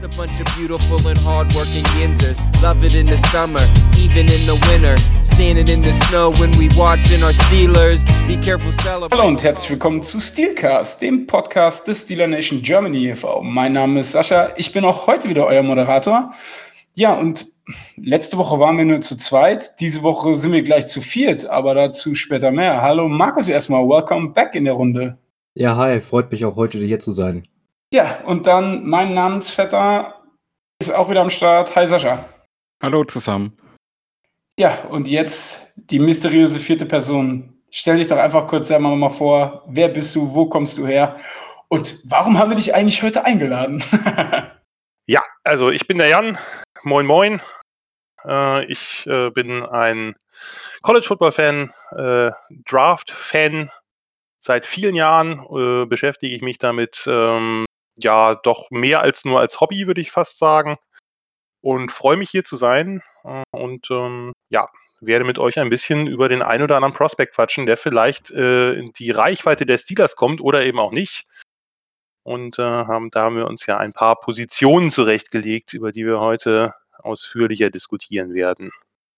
Just a bunch of beautiful and hardworking yinzers. Love it in the summer, even in the winter. Standing in the snow when we watching our Steelers. Be careful, celebrate. Hallo und herzlich willkommen zu Steelcast, dem Podcast des Steeler Nation Germany e.V. Mein Name ist Sascha, ich bin auch heute wieder euer Moderator. Ja, und letzte Woche waren wir nur zu zweit, diese Woche sind wir gleich zu viert, aber dazu später mehr. Hallo Markus erstmal, welcome back in der Runde. Ja, hi, freut mich auch heute hier zu sein. Ja, und dann mein Namensvetter ist auch wieder am Start. Hi Sascha. Hallo zusammen. Ja, und jetzt die mysteriöse vierte Person. Stell dich doch einfach kurz selber mal vor, wer bist du, wo kommst du her und warum haben wir dich eigentlich heute eingeladen? ja, also ich bin der Jan. Moin, moin. Äh, ich äh, bin ein College Football Fan, äh, Draft Fan. Seit vielen Jahren äh, beschäftige ich mich damit, ähm, ja, doch mehr als nur als Hobby, würde ich fast sagen. Und freue mich hier zu sein. Äh, und ähm, ja, werde mit euch ein bisschen über den ein oder anderen Prospect quatschen, der vielleicht äh, in die Reichweite der Steelers kommt oder eben auch nicht. Und äh, haben, da haben wir uns ja ein paar Positionen zurechtgelegt, über die wir heute ausführlicher diskutieren werden.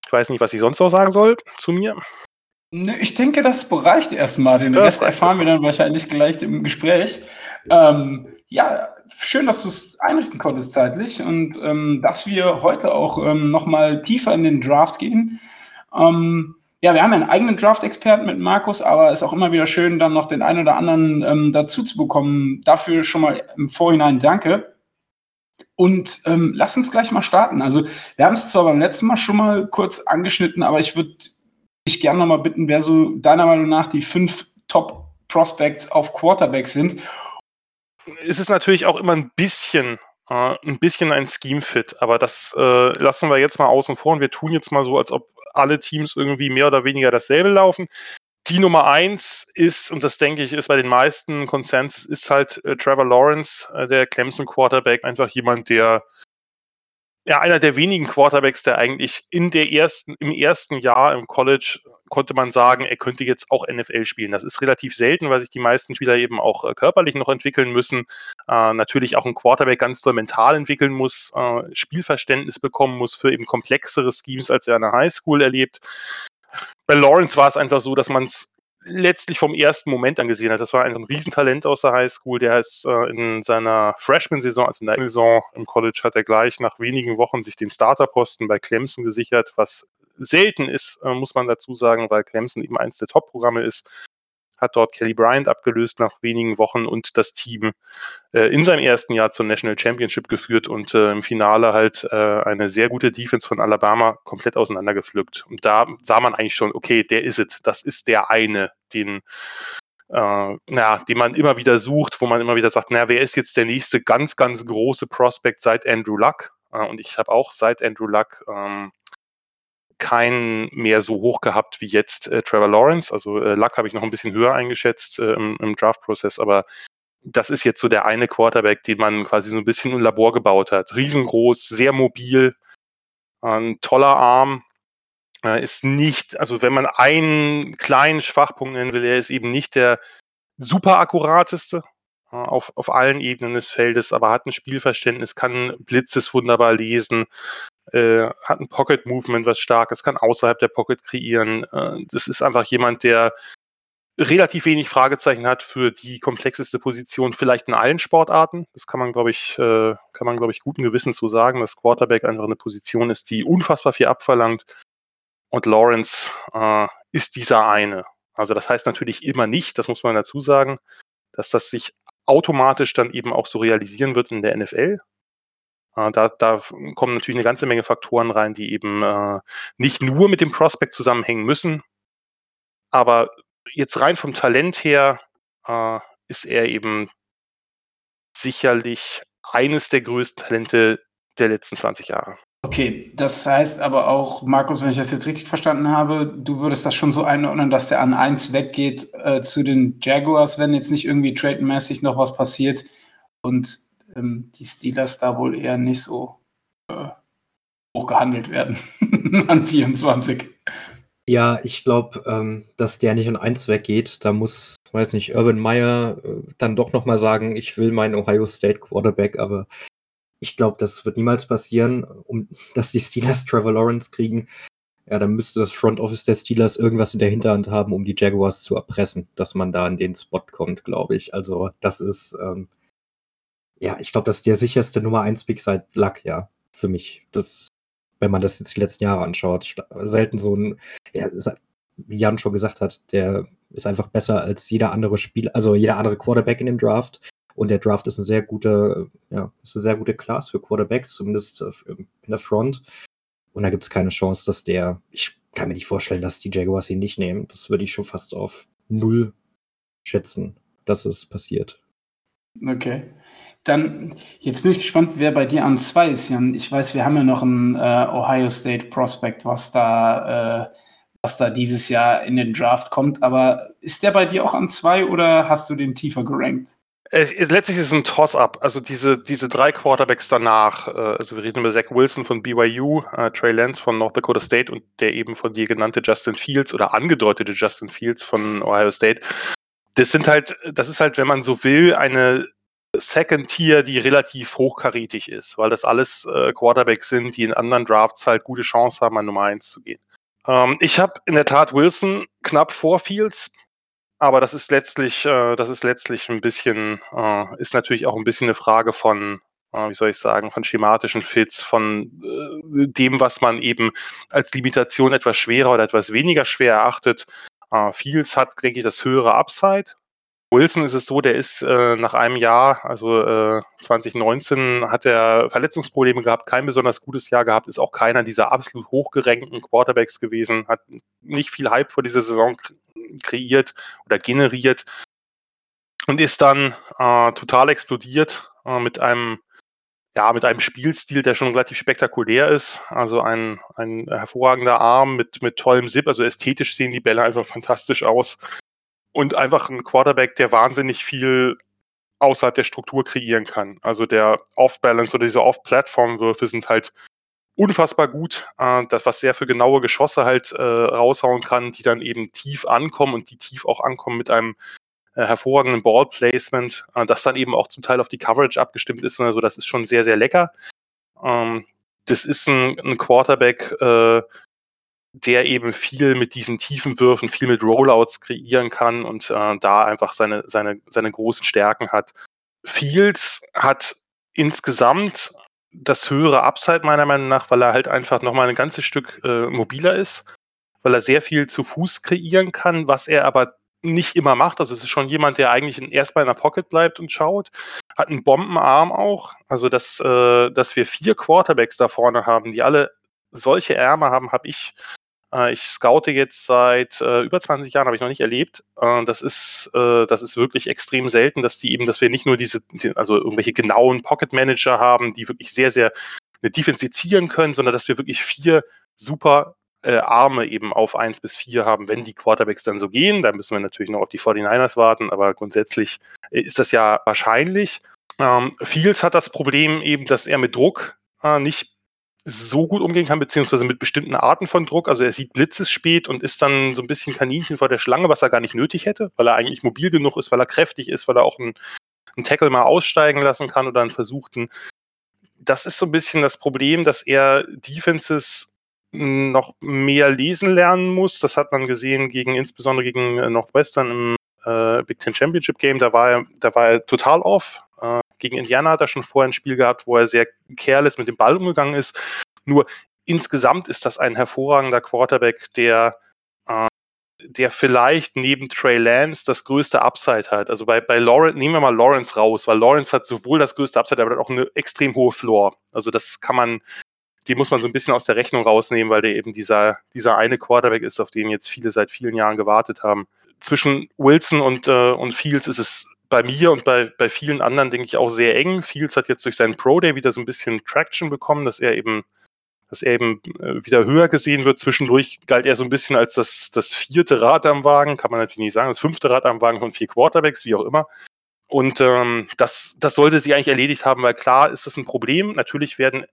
Ich weiß nicht, was ich sonst noch sagen soll zu mir. Ne, ich denke, das bereicht erstmal. Den das Rest erfahren wir dann wahrscheinlich gleich im Gespräch. Ähm, ja, schön, dass du es einrichten konntest zeitlich und ähm, dass wir heute auch ähm, nochmal tiefer in den Draft gehen. Ähm, ja, wir haben ja einen eigenen Draft-Experten mit Markus, aber es ist auch immer wieder schön, dann noch den einen oder anderen ähm, dazu zu bekommen. Dafür schon mal im Vorhinein danke. Und ähm, lass uns gleich mal starten. Also, wir haben es zwar beim letzten Mal schon mal kurz angeschnitten, aber ich würde ich gerne noch mal bitten, wer so deiner Meinung nach die fünf Top Prospects auf Quarterback sind. Es ist natürlich auch immer ein bisschen äh, ein bisschen ein Scheme-Fit, aber das äh, lassen wir jetzt mal außen vor und wir tun jetzt mal so, als ob alle Teams irgendwie mehr oder weniger dasselbe laufen. Die Nummer eins ist, und das denke ich, ist bei den meisten Konsens, ist halt äh, Trevor Lawrence, äh, der Clemson Quarterback, einfach jemand, der ja, einer der wenigen Quarterbacks, der eigentlich in der ersten, im ersten Jahr im College konnte man sagen, er könnte jetzt auch NFL spielen. Das ist relativ selten, weil sich die meisten Spieler eben auch äh, körperlich noch entwickeln müssen. Äh, natürlich auch ein Quarterback ganz doll mental entwickeln muss, äh, Spielverständnis bekommen muss für eben komplexere Schemes, als er an der Highschool erlebt. Bei Lawrence war es einfach so, dass man es letztlich vom ersten Moment angesehen hat. Das war ein Riesentalent aus der Highschool. Der ist äh, in seiner Freshman-Saison, also in der Saison im College, hat er gleich nach wenigen Wochen sich den Starterposten bei Clemson gesichert, was selten ist, äh, muss man dazu sagen, weil Clemson eben eins der Top-Programme ist hat dort Kelly Bryant abgelöst nach wenigen Wochen und das Team äh, in seinem ersten Jahr zur National Championship geführt und äh, im Finale halt äh, eine sehr gute Defense von Alabama komplett auseinandergepflückt. Und da sah man eigentlich schon, okay, der ist es, das ist der eine, den äh, na, den man immer wieder sucht, wo man immer wieder sagt, na, wer ist jetzt der nächste ganz, ganz große Prospect seit Andrew Luck? Äh, und ich habe auch seit Andrew Luck ähm, keinen mehr so hoch gehabt wie jetzt äh, Trevor Lawrence. Also äh, Luck habe ich noch ein bisschen höher eingeschätzt äh, im, im Draft-Prozess, aber das ist jetzt so der eine Quarterback, den man quasi so ein bisschen im Labor gebaut hat. Riesengroß, sehr mobil, ein toller Arm. Äh, ist nicht, also wenn man einen kleinen Schwachpunkt nennen will, er ist eben nicht der super akkurateste äh, auf, auf allen Ebenen des Feldes, aber hat ein Spielverständnis, kann Blitzes wunderbar lesen, äh, hat ein Pocket Movement, was stark ist, kann außerhalb der Pocket kreieren. Äh, das ist einfach jemand, der relativ wenig Fragezeichen hat für die komplexeste Position, vielleicht in allen Sportarten. Das kann man, glaube ich, äh, kann man, glaube ich, guten Gewissen zu sagen, dass Quarterback einfach eine Position ist, die unfassbar viel abverlangt. Und Lawrence äh, ist dieser eine. Also das heißt natürlich immer nicht, das muss man dazu sagen, dass das sich automatisch dann eben auch so realisieren wird in der NFL. Äh, da, da, kommen natürlich eine ganze Menge Faktoren rein, die eben äh, nicht nur mit dem Prospect zusammenhängen müssen. Aber jetzt rein vom Talent her äh, ist er eben sicherlich eines der größten Talente der letzten 20 Jahre. Okay, das heißt aber auch, Markus, wenn ich das jetzt richtig verstanden habe, du würdest das schon so einordnen, dass der an 1 weggeht äh, zu den Jaguars, wenn jetzt nicht irgendwie trademäßig noch was passiert und ähm, die Steelers da wohl eher nicht so äh, hoch gehandelt werden an 24. Ja, ich glaube, ähm, dass der nicht an 1 weggeht. Da muss, weiß nicht, Urban Meyer äh, dann doch nochmal sagen, ich will meinen Ohio State Quarterback, aber ich glaube, das wird niemals passieren, um, dass die Steelers Trevor Lawrence kriegen. Ja, dann müsste das Front Office der Steelers irgendwas in der Hinterhand haben, um die Jaguars zu erpressen, dass man da in den Spot kommt, glaube ich. Also, das ist, ähm, ja, ich glaube, das ist der sicherste Nummer 1 Pick seit Luck, ja, für mich. Das, wenn man das jetzt die letzten Jahre anschaut. Ich, selten so ein, ja, wie Jan schon gesagt hat, der ist einfach besser als jeder andere Spieler, also jeder andere Quarterback in dem Draft. Und der Draft ist eine sehr gute, ja, ist eine sehr gute Class für Quarterbacks, zumindest äh, in der Front. Und da gibt es keine Chance, dass der, ich kann mir nicht vorstellen, dass die Jaguars ihn nicht nehmen. Das würde ich schon fast auf null schätzen, dass es passiert. Okay. Dann, jetzt bin ich gespannt, wer bei dir an zwei ist, Jan. Ich weiß, wir haben ja noch einen äh, Ohio State Prospect, was da, äh, was da dieses Jahr in den Draft kommt. Aber ist der bei dir auch an zwei oder hast du den tiefer gerankt? letztlich ist es ein Toss-up. Also diese, diese drei Quarterbacks danach, äh, also wir reden über Zach Wilson von BYU, äh, Trey Lance von North Dakota State und der eben von dir genannte Justin Fields oder angedeutete Justin Fields von Ohio State. Das sind halt, das ist halt, wenn man so will, eine Second Tier, die relativ hochkarätig ist, weil das alles äh, Quarterbacks sind, die in anderen Drafts halt gute Chance haben, an Nummer 1 zu gehen. Ähm, ich habe in der Tat Wilson knapp vor Fields aber das ist letztlich, äh, das ist letztlich ein bisschen, äh, ist natürlich auch ein bisschen eine Frage von, äh, wie soll ich sagen, von schematischen Fits, von äh, dem, was man eben als Limitation etwas schwerer oder etwas weniger schwer erachtet. Äh, Fields hat, denke ich, das höhere Upside. Wilson ist es so, der ist äh, nach einem Jahr, also äh, 2019, hat er Verletzungsprobleme gehabt, kein besonders gutes Jahr gehabt, ist auch keiner dieser absolut hochgerenkten Quarterbacks gewesen, hat nicht viel Hype vor dieser Saison kreiert oder generiert und ist dann äh, total explodiert äh, mit einem ja, mit einem Spielstil, der schon relativ spektakulär ist. Also ein, ein hervorragender Arm mit, mit tollem Zip. Also ästhetisch sehen die Bälle einfach fantastisch aus. Und einfach ein Quarterback, der wahnsinnig viel außerhalb der Struktur kreieren kann. Also der Off-Balance oder diese Off-Plattform-Würfe sind halt unfassbar gut. Äh, das, was sehr für genaue Geschosse halt äh, raushauen kann, die dann eben tief ankommen und die tief auch ankommen mit einem äh, hervorragenden Ball-Placement, äh, das dann eben auch zum Teil auf die Coverage abgestimmt ist. Also das ist schon sehr, sehr lecker. Ähm, das ist ein, ein Quarterback, äh, der eben viel mit diesen tiefen Würfen, viel mit Rollouts kreieren kann und äh, da einfach seine, seine, seine großen Stärken hat. Fields hat insgesamt das höhere Upside meiner Meinung nach, weil er halt einfach nochmal ein ganzes Stück äh, mobiler ist, weil er sehr viel zu Fuß kreieren kann, was er aber nicht immer macht. Also es ist schon jemand, der eigentlich erstmal in der Pocket bleibt und schaut. Hat einen Bombenarm auch. Also dass, äh, dass wir vier Quarterbacks da vorne haben, die alle solche Ärmel haben, habe ich äh, ich scoute jetzt seit äh, über 20 Jahren, habe ich noch nicht erlebt. Äh, das ist, äh, das ist wirklich extrem selten, dass die eben, dass wir nicht nur diese, also irgendwelche genauen Pocket Manager haben, die wirklich sehr, sehr eine Defense können, sondern dass wir wirklich vier super äh, Arme eben auf 1 bis 4 haben, wenn die Quarterbacks dann so gehen. Da müssen wir natürlich noch auf die 49ers warten, aber grundsätzlich äh, ist das ja wahrscheinlich. Ähm, Fields hat das Problem eben, dass er mit Druck äh, nicht so gut umgehen kann, beziehungsweise mit bestimmten Arten von Druck. Also er sieht Blitzes spät und ist dann so ein bisschen Kaninchen vor der Schlange, was er gar nicht nötig hätte, weil er eigentlich mobil genug ist, weil er kräftig ist, weil er auch einen, einen Tackle mal aussteigen lassen kann oder einen versuchten. Das ist so ein bisschen das Problem, dass er Defenses noch mehr lesen lernen muss. Das hat man gesehen gegen, insbesondere gegen äh, Northwestern im äh, Big Ten Championship Game. Da war er, da war er total off. Gegen Indiana hat er schon vorher ein Spiel gehabt, wo er sehr careless mit dem Ball umgegangen ist. Nur insgesamt ist das ein hervorragender Quarterback, der, äh, der vielleicht neben Trey Lance das größte Upside hat. Also bei, bei Lawrence, nehmen wir mal Lawrence raus, weil Lawrence hat sowohl das größte Upside, aber auch eine extrem hohe Floor. Also das kann man, die muss man so ein bisschen aus der Rechnung rausnehmen, weil der eben dieser, dieser eine Quarterback ist, auf den jetzt viele seit vielen Jahren gewartet haben. Zwischen Wilson und, äh, und Fields ist es bei mir und bei, bei vielen anderen, denke ich, auch sehr eng. Fields hat jetzt durch seinen Pro Day wieder so ein bisschen Traction bekommen, dass er eben, dass er eben äh, wieder höher gesehen wird. Zwischendurch galt er so ein bisschen als das, das vierte Rad am Wagen, kann man natürlich nicht sagen, das fünfte Rad am Wagen von vier Quarterbacks, wie auch immer. Und ähm, das, das sollte sie eigentlich erledigt haben, weil klar ist das ein Problem. Natürlich werden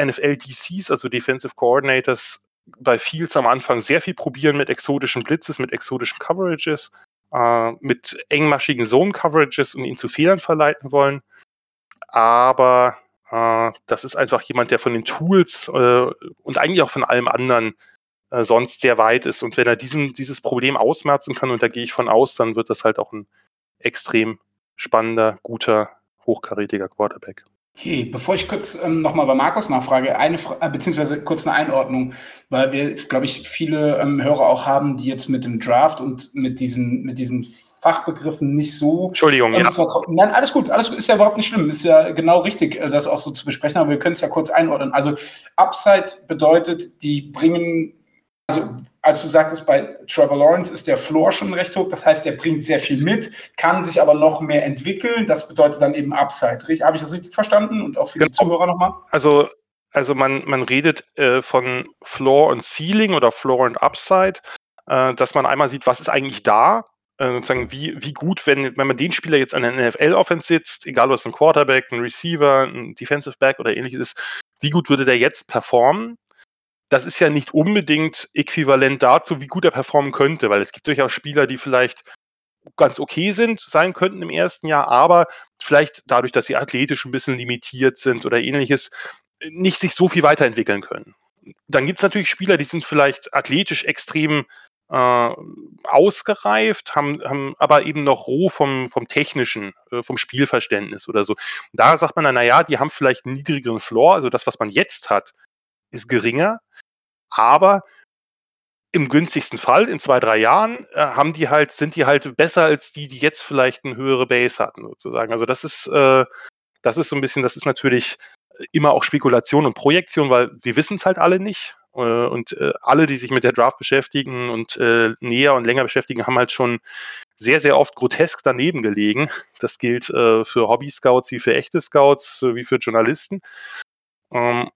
NFL-DCs, also Defensive Coordinators, bei Fields am Anfang sehr viel probieren mit exotischen Blitzes, mit exotischen Coverages äh, mit engmaschigen Zone-Coverages und ihn zu Fehlern verleiten wollen. Aber Äh, das ist einfach jemand, der von den Tools äh, und eigentlich auch von allem anderen äh, sonst sehr weit ist. Und wenn er diesen, dieses Problem ausmerzen kann, und da gehe ich von aus, dann wird das halt auch ein extrem spannender, guter, hochkarätiger Quarterback. Okay, bevor ich kurz ähm, nochmal bei Markus nachfrage, eine Fra äh, beziehungsweise kurz eine Einordnung, weil wir, glaube ich, viele ähm, Hörer auch haben, die jetzt mit dem Draft und mit diesen, mit diesen Fachbegriffen nicht so. Entschuldigung, ähm, ja. Nein, alles gut, alles gut, ist ja überhaupt nicht schlimm, ist ja genau richtig, äh, das auch so zu besprechen, aber wir können es ja kurz einordnen. Also Upside bedeutet, die bringen also als du sagtest, bei Trevor Lawrence ist der Floor schon recht hoch. Das heißt, er bringt sehr viel mit, kann sich aber noch mehr entwickeln. Das bedeutet dann eben Upside. Habe ich das richtig verstanden? Und auch für genau. die Zuhörer nochmal? Also, also man, man redet äh, von Floor und Ceiling oder Floor und Upside, äh, dass man einmal sieht, was ist eigentlich da. Äh, sozusagen, wie, wie gut, wenn, wenn man den Spieler jetzt an der NFL-Offense sitzt, egal ob es ein Quarterback, ein Receiver, ein Defensive Back oder ähnliches ist, wie gut würde der jetzt performen? Das ist ja nicht unbedingt äquivalent dazu, wie gut er performen könnte, weil es gibt durchaus Spieler, die vielleicht ganz okay sind, sein könnten im ersten Jahr, aber vielleicht dadurch, dass sie athletisch ein bisschen limitiert sind oder ähnliches, nicht sich so viel weiterentwickeln können. Dann gibt es natürlich Spieler, die sind vielleicht athletisch extrem äh, ausgereift, haben, haben aber eben noch roh vom, vom technischen, äh, vom Spielverständnis oder so. Da sagt man dann, naja, die haben vielleicht einen niedrigeren Floor, also das, was man jetzt hat, ist geringer, aber im günstigsten Fall, in zwei, drei Jahren, äh, haben die halt, sind die halt besser als die, die jetzt vielleicht eine höhere Base hatten, sozusagen. Also das ist, äh, das ist so ein bisschen, das ist natürlich immer auch Spekulation und Projektion, weil wir wissen es halt alle nicht. Äh, und äh, alle, die sich mit der Draft beschäftigen und äh, näher und länger beschäftigen, haben halt schon sehr, sehr oft grotesk daneben gelegen. Das gilt äh, für Hobby-Scouts wie für echte Scouts, wie für Journalisten. Ähm,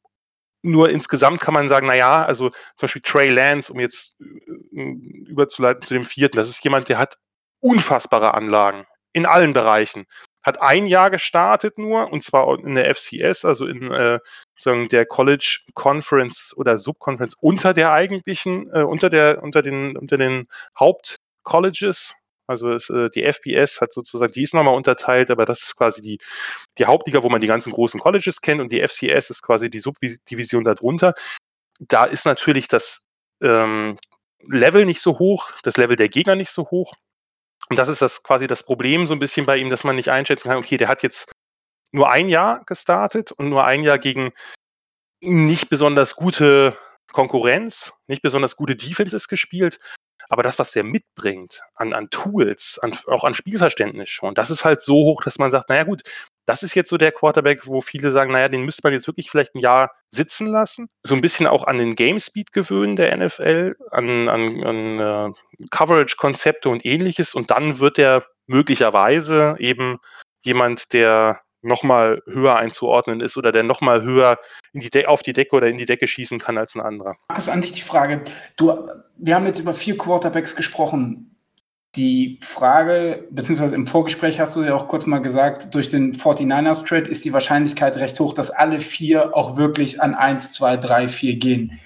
nur insgesamt kann man sagen, naja, also zum Beispiel Trey Lance, um jetzt äh, überzuleiten zu dem vierten, das ist jemand, der hat unfassbare Anlagen in allen Bereichen. Hat ein Jahr gestartet nur, und zwar in der FCS, also in äh, sozusagen der College Conference oder Subconference unter der eigentlichen, äh, unter der, unter den, unter den Hauptcolleges, also es, äh, die FBS hat sozusagen, die ist nochmal unterteilt, aber das ist quasi die, die Hauptliga, wo man die ganzen großen Colleges kennt und die FCS ist quasi die Subdivision darunter. Da ist natürlich das ähm, Level nicht so hoch, das Level der Gegner nicht so hoch. Und das ist das quasi das Problem so ein bisschen bei ihm, dass man nicht einschätzen kann, okay, der hat jetzt nur ein Jahr gestartet und nur ein Jahr gegen nicht besonders gute Konkurrenz, nicht besonders gute Defenses gespielt. Aber das, was der mitbringt an, an Tools, an, auch an Spielverständnis schon, das ist halt so hoch, dass man sagt, naja gut, das ist jetzt so der Quarterback, wo viele sagen, naja, den müsste man jetzt wirklich vielleicht ein Jahr sitzen lassen. So ein bisschen auch an den Game Speed gewöhnen der NFL, an, an, an uh, Coverage-Konzepte und ähnliches. Und dann wird er möglicherweise eben jemand, der nochmal höher einzuordnen ist oder der nochmal höher die auf die Decke oder in die Decke schießen kann als ein anderer. Ist an dich die Frage. Du, wir haben jetzt über vier Quarterbacks gesprochen. Die Frage, beziehungsweise im Vorgespräch hast du ja auch kurz mal gesagt, durch den 49ers Trade ist die Wahrscheinlichkeit recht hoch, dass alle vier auch wirklich an 1, 2, 3, 4 gehen.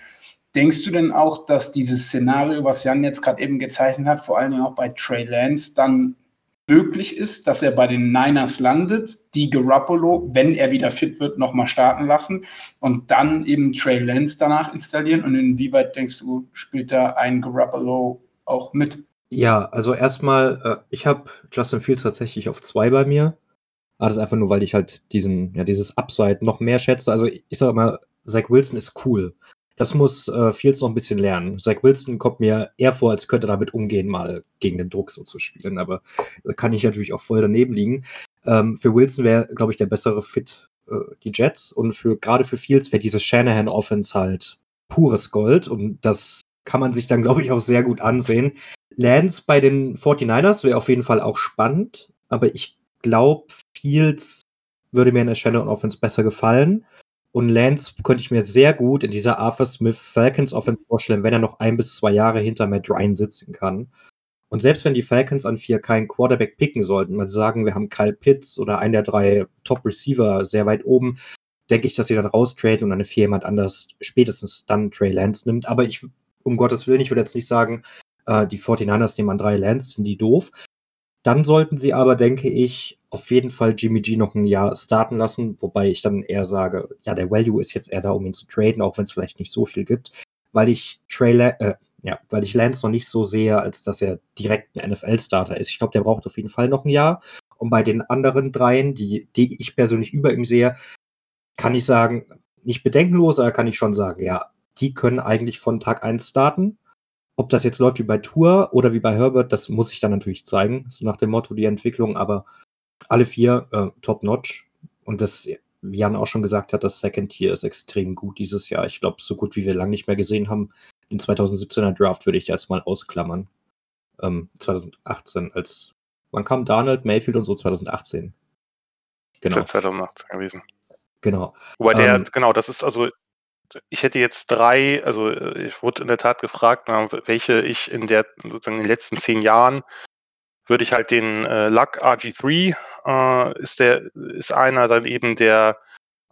Denkst du denn auch, dass dieses Szenario, was Jan jetzt gerade eben gezeichnet hat, vor allen Dingen auch bei Trey Lance, dann möglich ist, dass er bei den Niners landet, die Garoppolo, wenn er wieder fit wird, nochmal starten lassen und dann eben Trey Lance danach installieren? Und inwieweit denkst du, spielt da ein Garoppolo auch mit? Ja, also erstmal, äh, ich habe Justin Fields tatsächlich auf zwei bei mir. Aber das ist einfach nur, weil ich halt diesen, ja, dieses Upside noch mehr schätze. Also ich sage immer, Zach Wilson ist cool. Das muss äh, Fields noch ein bisschen lernen. Zach Wilson kommt mir eher vor, als könnte er damit umgehen, mal gegen den Druck so zu spielen. Aber da kann ich natürlich auch voll daneben liegen. Ähm, für Wilson wäre, glaube ich, der bessere Fit äh, die Jets. Und für gerade für Fields wäre diese Shanahan-Offense halt pures Gold. Und das kann man sich dann, glaube ich, auch sehr gut ansehen. Lance bei den 49ers wäre auf jeden Fall auch spannend. Aber ich glaube, Fields würde mir in der Shanahan-Offense besser gefallen. Und Lance könnte ich mir sehr gut in dieser Arthur Smith Falcons Offense vorstellen, wenn er noch ein bis zwei Jahre hinter Matt Ryan sitzen kann. Und selbst wenn die Falcons an vier keinen Quarterback picken sollten, mal sagen, wir haben Kyle Pitts oder einen der drei Top Receiver sehr weit oben, denke ich, dass sie dann raustraden und eine vier jemand anders spätestens dann Trey Lance nimmt. Aber ich, um Gottes Willen, ich würde jetzt nicht sagen, äh, die 49ers nehmen an drei Lance, sind die doof. Dann sollten sie aber, denke ich, auf jeden Fall Jimmy G noch ein Jahr starten lassen, wobei ich dann eher sage, ja, der Value ist jetzt eher da, um ihn zu traden, auch wenn es vielleicht nicht so viel gibt, weil ich Trey, äh, ja, weil ich Lance noch nicht so sehe, als dass er direkt ein NFL-Starter ist. Ich glaube, der braucht auf jeden Fall noch ein Jahr. Und bei den anderen dreien, die, die ich persönlich über ihm sehe, kann ich sagen, nicht bedenkenlos, aber kann ich schon sagen, ja, die können eigentlich von Tag 1 starten. Ob das jetzt läuft wie bei Tour oder wie bei Herbert, das muss ich dann natürlich zeigen, so nach dem Motto die Entwicklung, aber alle vier äh, top-notch. Und das, wie Jan auch schon gesagt hat, das Second Tier ist extrem gut dieses Jahr. Ich glaube, so gut wie wir lange nicht mehr gesehen haben. Den 2017er Draft würde ich jetzt mal ausklammern. Ähm, 2018 als, wann kam Donald, Mayfield und so 2018? Genau. 2018 gewesen. Genau. Wobei der, ähm, genau, das ist also, ich hätte jetzt drei, also ich wurde in der Tat gefragt, welche ich in der, sozusagen in den letzten zehn Jahren würde ich halt den äh, Luck RG3 äh, ist der ist einer dann eben der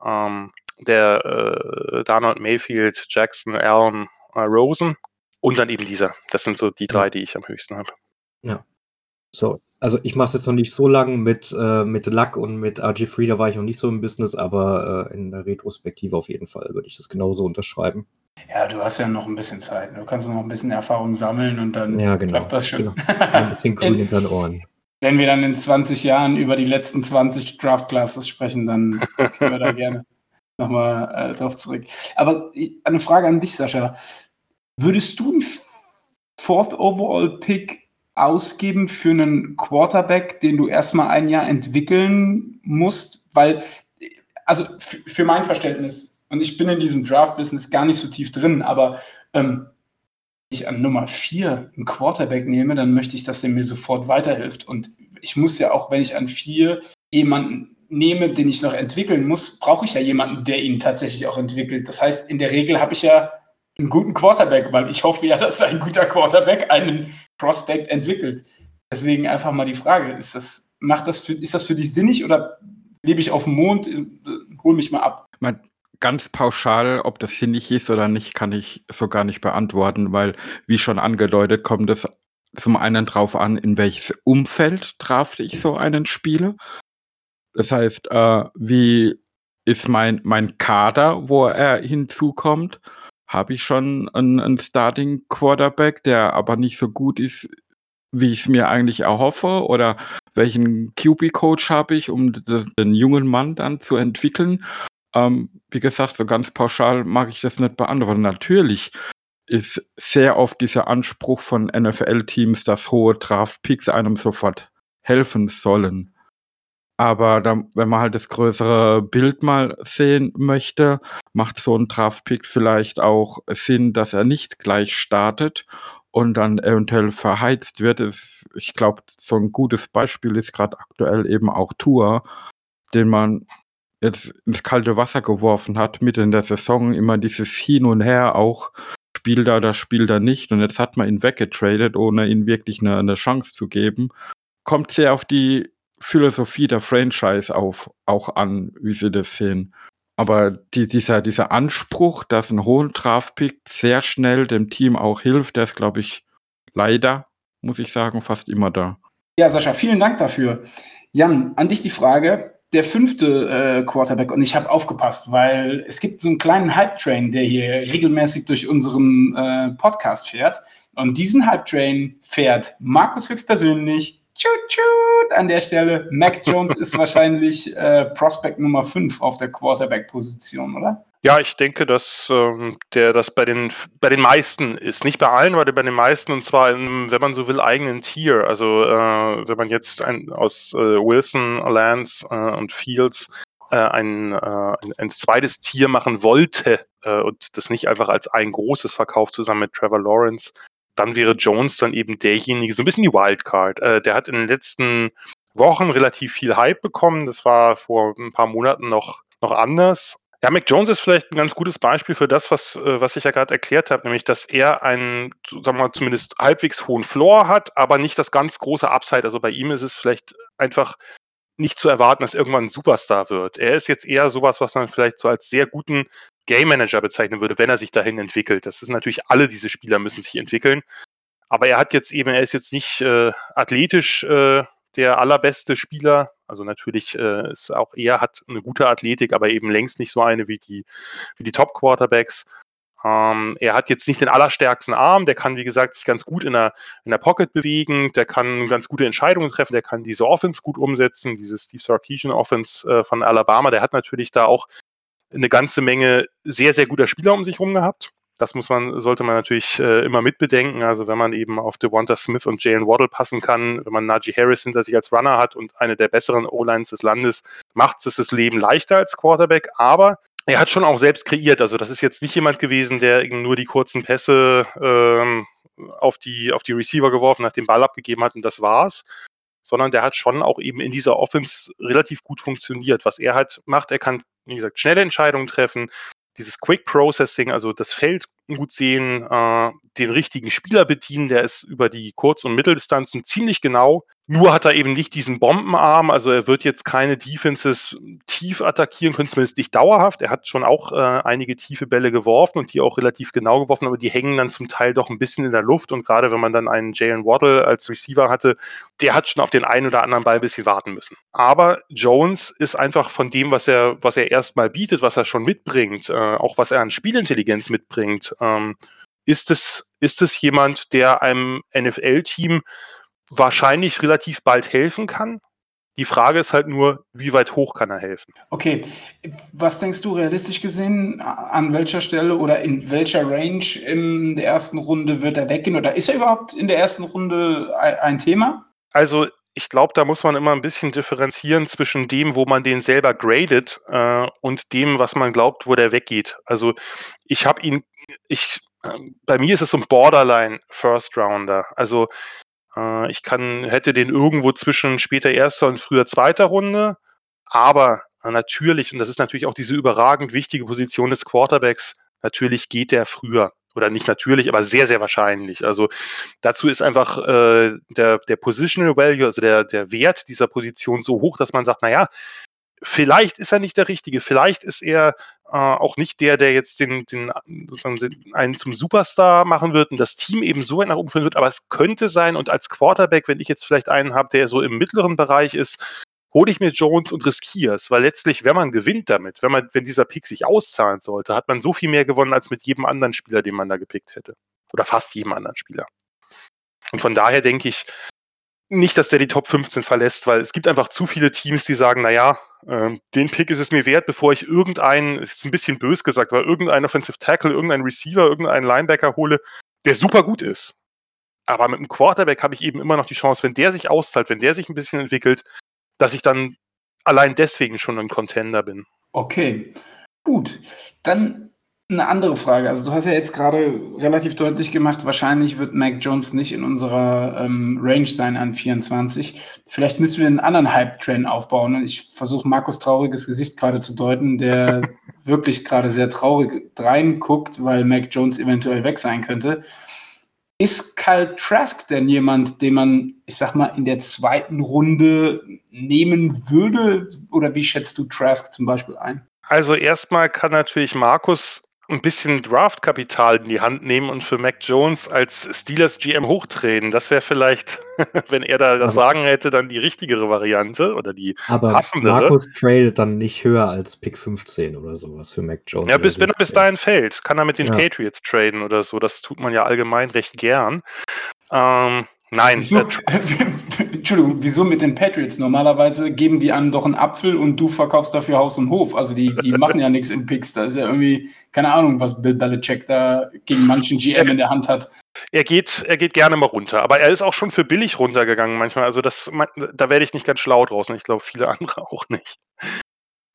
ähm, der äh, Donald Mayfield, Jackson, Allen, äh, Rosen und dann eben dieser. Das sind so die drei, die ich am höchsten habe. Ja. So, also ich mache es jetzt noch nicht so lange mit, äh, mit Luck und mit RG3, da war ich noch nicht so im Business, aber äh, in der Retrospektive auf jeden Fall würde ich das genauso unterschreiben. Ja, du hast ja noch ein bisschen Zeit. Du kannst noch ein bisschen Erfahrung sammeln und dann ja, genau. klappt das schon. Genau. Ein bisschen grün in den Ohren. Wenn wir dann in 20 Jahren über die letzten 20 Draft Classes sprechen, dann können wir da gerne nochmal äh, drauf zurück. Aber eine Frage an dich, Sascha. Würdest du einen Fourth Overall Pick ausgeben für einen Quarterback, den du erstmal ein Jahr entwickeln musst? Weil, also für mein Verständnis, und ich bin in diesem Draft-Business gar nicht so tief drin, aber ähm, ich an Nummer 4 einen Quarterback nehme, dann möchte ich, dass der mir sofort weiterhilft. Und ich muss ja auch, wenn ich an 4 jemanden nehme, den ich noch entwickeln muss, brauche ich ja jemanden, der ihn tatsächlich auch entwickelt. Das heißt, in der Regel habe ich ja einen guten Quarterback, weil ich hoffe ja, dass ein guter Quarterback einen Prospect entwickelt. Deswegen einfach mal die Frage, ist das, macht das für, ist das für dich sinnig oder lebe ich auf dem Mond? Hol mich mal ab. Ganz pauschal, ob das sinnig ist oder nicht, kann ich so gar nicht beantworten, weil, wie schon angedeutet, kommt es zum einen drauf an, in welches Umfeld drafte ich so einen Spieler. Das heißt, äh, wie ist mein, mein Kader, wo er hinzukommt? Habe ich schon einen, einen Starting Quarterback, der aber nicht so gut ist, wie ich es mir eigentlich erhoffe? Oder welchen QB-Coach habe ich, um den jungen Mann dann zu entwickeln? Ähm, wie gesagt, so ganz pauschal mag ich das nicht beantworten. Natürlich ist sehr oft dieser Anspruch von NFL-Teams, dass hohe Draft-Picks einem sofort helfen sollen. Aber da, wenn man halt das größere Bild mal sehen möchte, macht so ein Draftpick vielleicht auch Sinn, dass er nicht gleich startet und dann eventuell verheizt wird. Ist, ich glaube, so ein gutes Beispiel ist gerade aktuell eben auch Tour, den man jetzt ins kalte Wasser geworfen hat, mit in der Saison immer dieses Hin und Her auch, spielt er oder spielt er nicht. Und jetzt hat man ihn weggetradet, ohne ihm wirklich eine, eine Chance zu geben. Kommt sehr auf die Philosophie der Franchise auf, auch an, wie sie das sehen. Aber die, dieser, dieser Anspruch, dass ein hohen Draftpick sehr schnell dem Team auch hilft, der ist, glaube ich, leider, muss ich sagen, fast immer da. Ja, Sascha, vielen Dank dafür. Jan, an dich die Frage. Der fünfte äh, Quarterback, und ich habe aufgepasst, weil es gibt so einen kleinen Hype-Train, der hier regelmäßig durch unseren äh, Podcast fährt. Und diesen Hype-Train fährt Markus höchstpersönlich, Tschut, an der Stelle. Mac Jones ist wahrscheinlich äh, Prospect Nummer 5 auf der Quarterback-Position, oder? Ja, ich denke, dass ähm, der das bei den, bei den meisten ist. Nicht bei allen, aber bei den meisten und zwar im, wenn man so will, eigenen Tier. Also äh, wenn man jetzt ein, aus äh, Wilson, Lance äh, und Fields äh, ein, äh, ein, ein, zweites Tier machen wollte und das nicht einfach als ein großes verkauft zusammen mit Trevor Lawrence, dann wäre Jones dann eben derjenige, so ein bisschen die Wildcard. Äh, der hat in den letzten Wochen relativ viel Hype bekommen. Das war vor ein paar Monaten noch, noch anders. Ja, Mac Jones ist vielleicht ein ganz gutes Beispiel für das, was, äh, was ich ja gerade erklärt habe, nämlich, dass er einen, sagen wir mal, zumindest halbwegs hohen Floor hat, aber nicht das ganz große Upside. Also bei ihm ist es vielleicht einfach nicht zu erwarten, dass irgendwann ein Superstar wird. Er ist jetzt eher sowas, was man vielleicht so als sehr guten Game Manager bezeichnen würde, wenn er sich dahin entwickelt. Das ist natürlich, alle diese Spieler müssen sich entwickeln. Aber er hat jetzt eben, er ist jetzt nicht äh, athletisch äh, der allerbeste Spieler. Also natürlich äh, ist auch er hat eine gute Athletik, aber eben längst nicht so eine wie die, wie die Top-Quarterbacks. Ähm, er hat jetzt nicht den allerstärksten Arm, der kann, wie gesagt, sich ganz gut in der, in der Pocket bewegen, der kann ganz gute Entscheidungen treffen, der kann diese Offense gut umsetzen, diese Steve Sarkisian Offense äh, von Alabama, der hat natürlich da auch eine ganze Menge sehr, sehr guter Spieler um sich herum gehabt. Das muss man, sollte man natürlich äh, immer mitbedenken. Also wenn man eben auf Devonta Smith und Jalen Waddle passen kann, wenn man Najee Harris hinter sich als Runner hat und eine der besseren O-Lines des Landes, macht es das Leben leichter als Quarterback. Aber er hat schon auch selbst kreiert. Also das ist jetzt nicht jemand gewesen, der nur die kurzen Pässe ähm, auf, die, auf die Receiver geworfen hat, den Ball abgegeben hat und das war's. Sondern der hat schon auch eben in dieser Offense relativ gut funktioniert. Was er halt macht, er kann, wie gesagt, schnelle Entscheidungen treffen, dieses Quick Processing, also das Feld gut sehen, äh, den richtigen Spieler bedienen, der ist über die Kurz- und Mitteldistanzen ziemlich genau nur hat er eben nicht diesen Bombenarm, also er wird jetzt keine Defenses tief attackieren können, zumindest nicht dauerhaft. Er hat schon auch äh, einige tiefe Bälle geworfen und die auch relativ genau geworfen, aber die hängen dann zum Teil doch ein bisschen in der Luft und gerade wenn man dann einen Jalen Waddle als Receiver hatte, der hat schon auf den einen oder anderen Ball ein bisschen warten müssen. Aber Jones ist einfach von dem, was er, was er erstmal bietet, was er schon mitbringt, äh, auch was er an Spielintelligenz mitbringt, ähm, ist es, ist es jemand, der einem NFL-Team wahrscheinlich relativ bald helfen kann. Die Frage ist halt nur, wie weit hoch kann er helfen? Okay, was denkst du realistisch gesehen, an welcher Stelle oder in welcher Range in der ersten Runde wird er weggehen oder ist er überhaupt in der ersten Runde ein Thema? Also ich glaube, da muss man immer ein bisschen differenzieren zwischen dem, wo man den selber gradet äh, und dem, was man glaubt, wo der weggeht. Also ich habe ihn, ich, äh, bei mir ist es so ein Borderline First Rounder. Also äh, ich kann, hätte den irgendwo zwischen später erster und früher zweiter Runde. Aber natürlich, und das ist natürlich auch diese überragend wichtige Position des Quarterbacks, natürlich geht der früher. Oder nicht natürlich, aber sehr, sehr wahrscheinlich. Also dazu ist einfach äh, der, der Positional Value, also der, der Wert dieser Position so hoch, dass man sagt, naja, vielleicht ist er nicht der Richtige, vielleicht ist er äh, auch nicht der, der jetzt den, den, sozusagen einen zum Superstar machen wird und das Team eben so nach oben führen wird, aber es könnte sein und als Quarterback, wenn ich jetzt vielleicht einen habe, der so im mittleren Bereich ist, hole ich mir Jones und riskiere es, weil letztlich, wenn man gewinnt damit, wenn man, wenn dieser Pick sich auszahlen sollte, hat man so viel mehr gewonnen als mit jedem anderen Spieler, den man da gepickt hätte. Oder fast jedem anderen Spieler. Und von daher denke ich, nicht, dass der die Top 15 verlässt, weil es gibt einfach zu viele Teams, die sagen, naja, äh, den Pick ist es mir wert, bevor ich irgendeinen, ist ein bisschen bös gesagt, aber irgendeinen Offensive Tackle, irgendeinen Receiver, irgendeinen Linebacker hole, der super gut ist. Aber mit einem Quarterback habe ich eben immer noch die Chance, wenn der sich auszahlt, wenn der sich ein bisschen entwickelt, dass ich dann allein deswegen schon ein Contender bin. Okay, gut. Dann eine andere Frage. Also du hast ja jetzt gerade relativ deutlich gemacht, wahrscheinlich wird Mac Jones nicht in unserer ähm, Range sein an 24. Vielleicht müssen wir einen anderen Hype-Train aufbauen. Und ich versuche Markus trauriges Gesicht gerade zu deuten, der wirklich gerade sehr traurig reinguckt, weil Mac Jones eventuell weg sein könnte. Ist Kyle Trask denn jemand, den man, ich sag mal, in der zweiten Runde nehmen würde? Oder wie schätzt du Trask zum Beispiel ein? Also erstmal kann natürlich Markus ein bisschen Draftkapital in die Hand nehmen und für Mac Jones als Steelers GM hochtreten. Das wäre vielleicht, wenn er da das Sagen hätte, dann die richtigere Variante oder die aber passendere. Markus tradet dann nicht höher als Pick 15 oder sowas für Mac Jones. Ja, bis, wenn er bis dahin fällt, kann er mit den ja. Patriots traden oder so. Das tut man ja allgemein recht gern. Ähm, Nein. Wieso, Entschuldigung, wieso mit den Patriots? Normalerweise geben die einem doch einen Apfel und du verkaufst dafür Haus und Hof. Also die, die machen ja nichts in Picks. Da ist ja irgendwie, keine Ahnung, was Bill Belichick da gegen manchen GM in der Hand hat. Er geht, er geht gerne mal runter, aber er ist auch schon für billig runtergegangen manchmal. Also das, da werde ich nicht ganz schlau draußen. Ich glaube, viele andere auch nicht.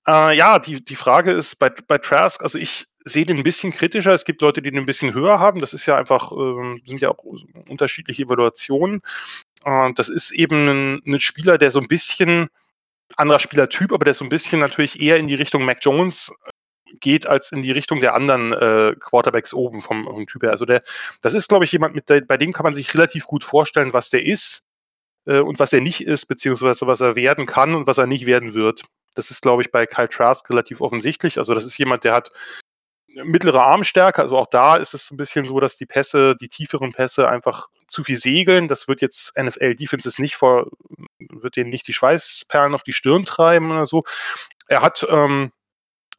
Äh, ja, die, die Frage ist bei, bei Trask, also ich sehe den ein bisschen kritischer. Es gibt Leute, die den ein bisschen höher haben. Das ist ja einfach, äh, sind ja auch unterschiedliche Evaluationen. Äh, das ist eben ein, ein, Spieler, der so ein bisschen, anderer Spielertyp, aber der so ein bisschen natürlich eher in die Richtung Mac Jones geht als in die Richtung der anderen äh, Quarterbacks oben vom, vom, Typ her. Also der, das ist, glaube ich, jemand, mit der, bei dem kann man sich relativ gut vorstellen, was der ist äh, und was er nicht ist, beziehungsweise was er werden kann und was er nicht werden wird. Das ist, glaube ich, bei Kyle Trask relativ offensichtlich. Also das ist jemand, der hat mittlere Armstärke. Also auch da ist es ein bisschen so, dass die Pässe, die tieferen Pässe einfach zu viel segeln. Das wird jetzt NFL Defenses nicht vor, wird denen nicht die Schweißperlen auf die Stirn treiben oder so. Er hat ähm,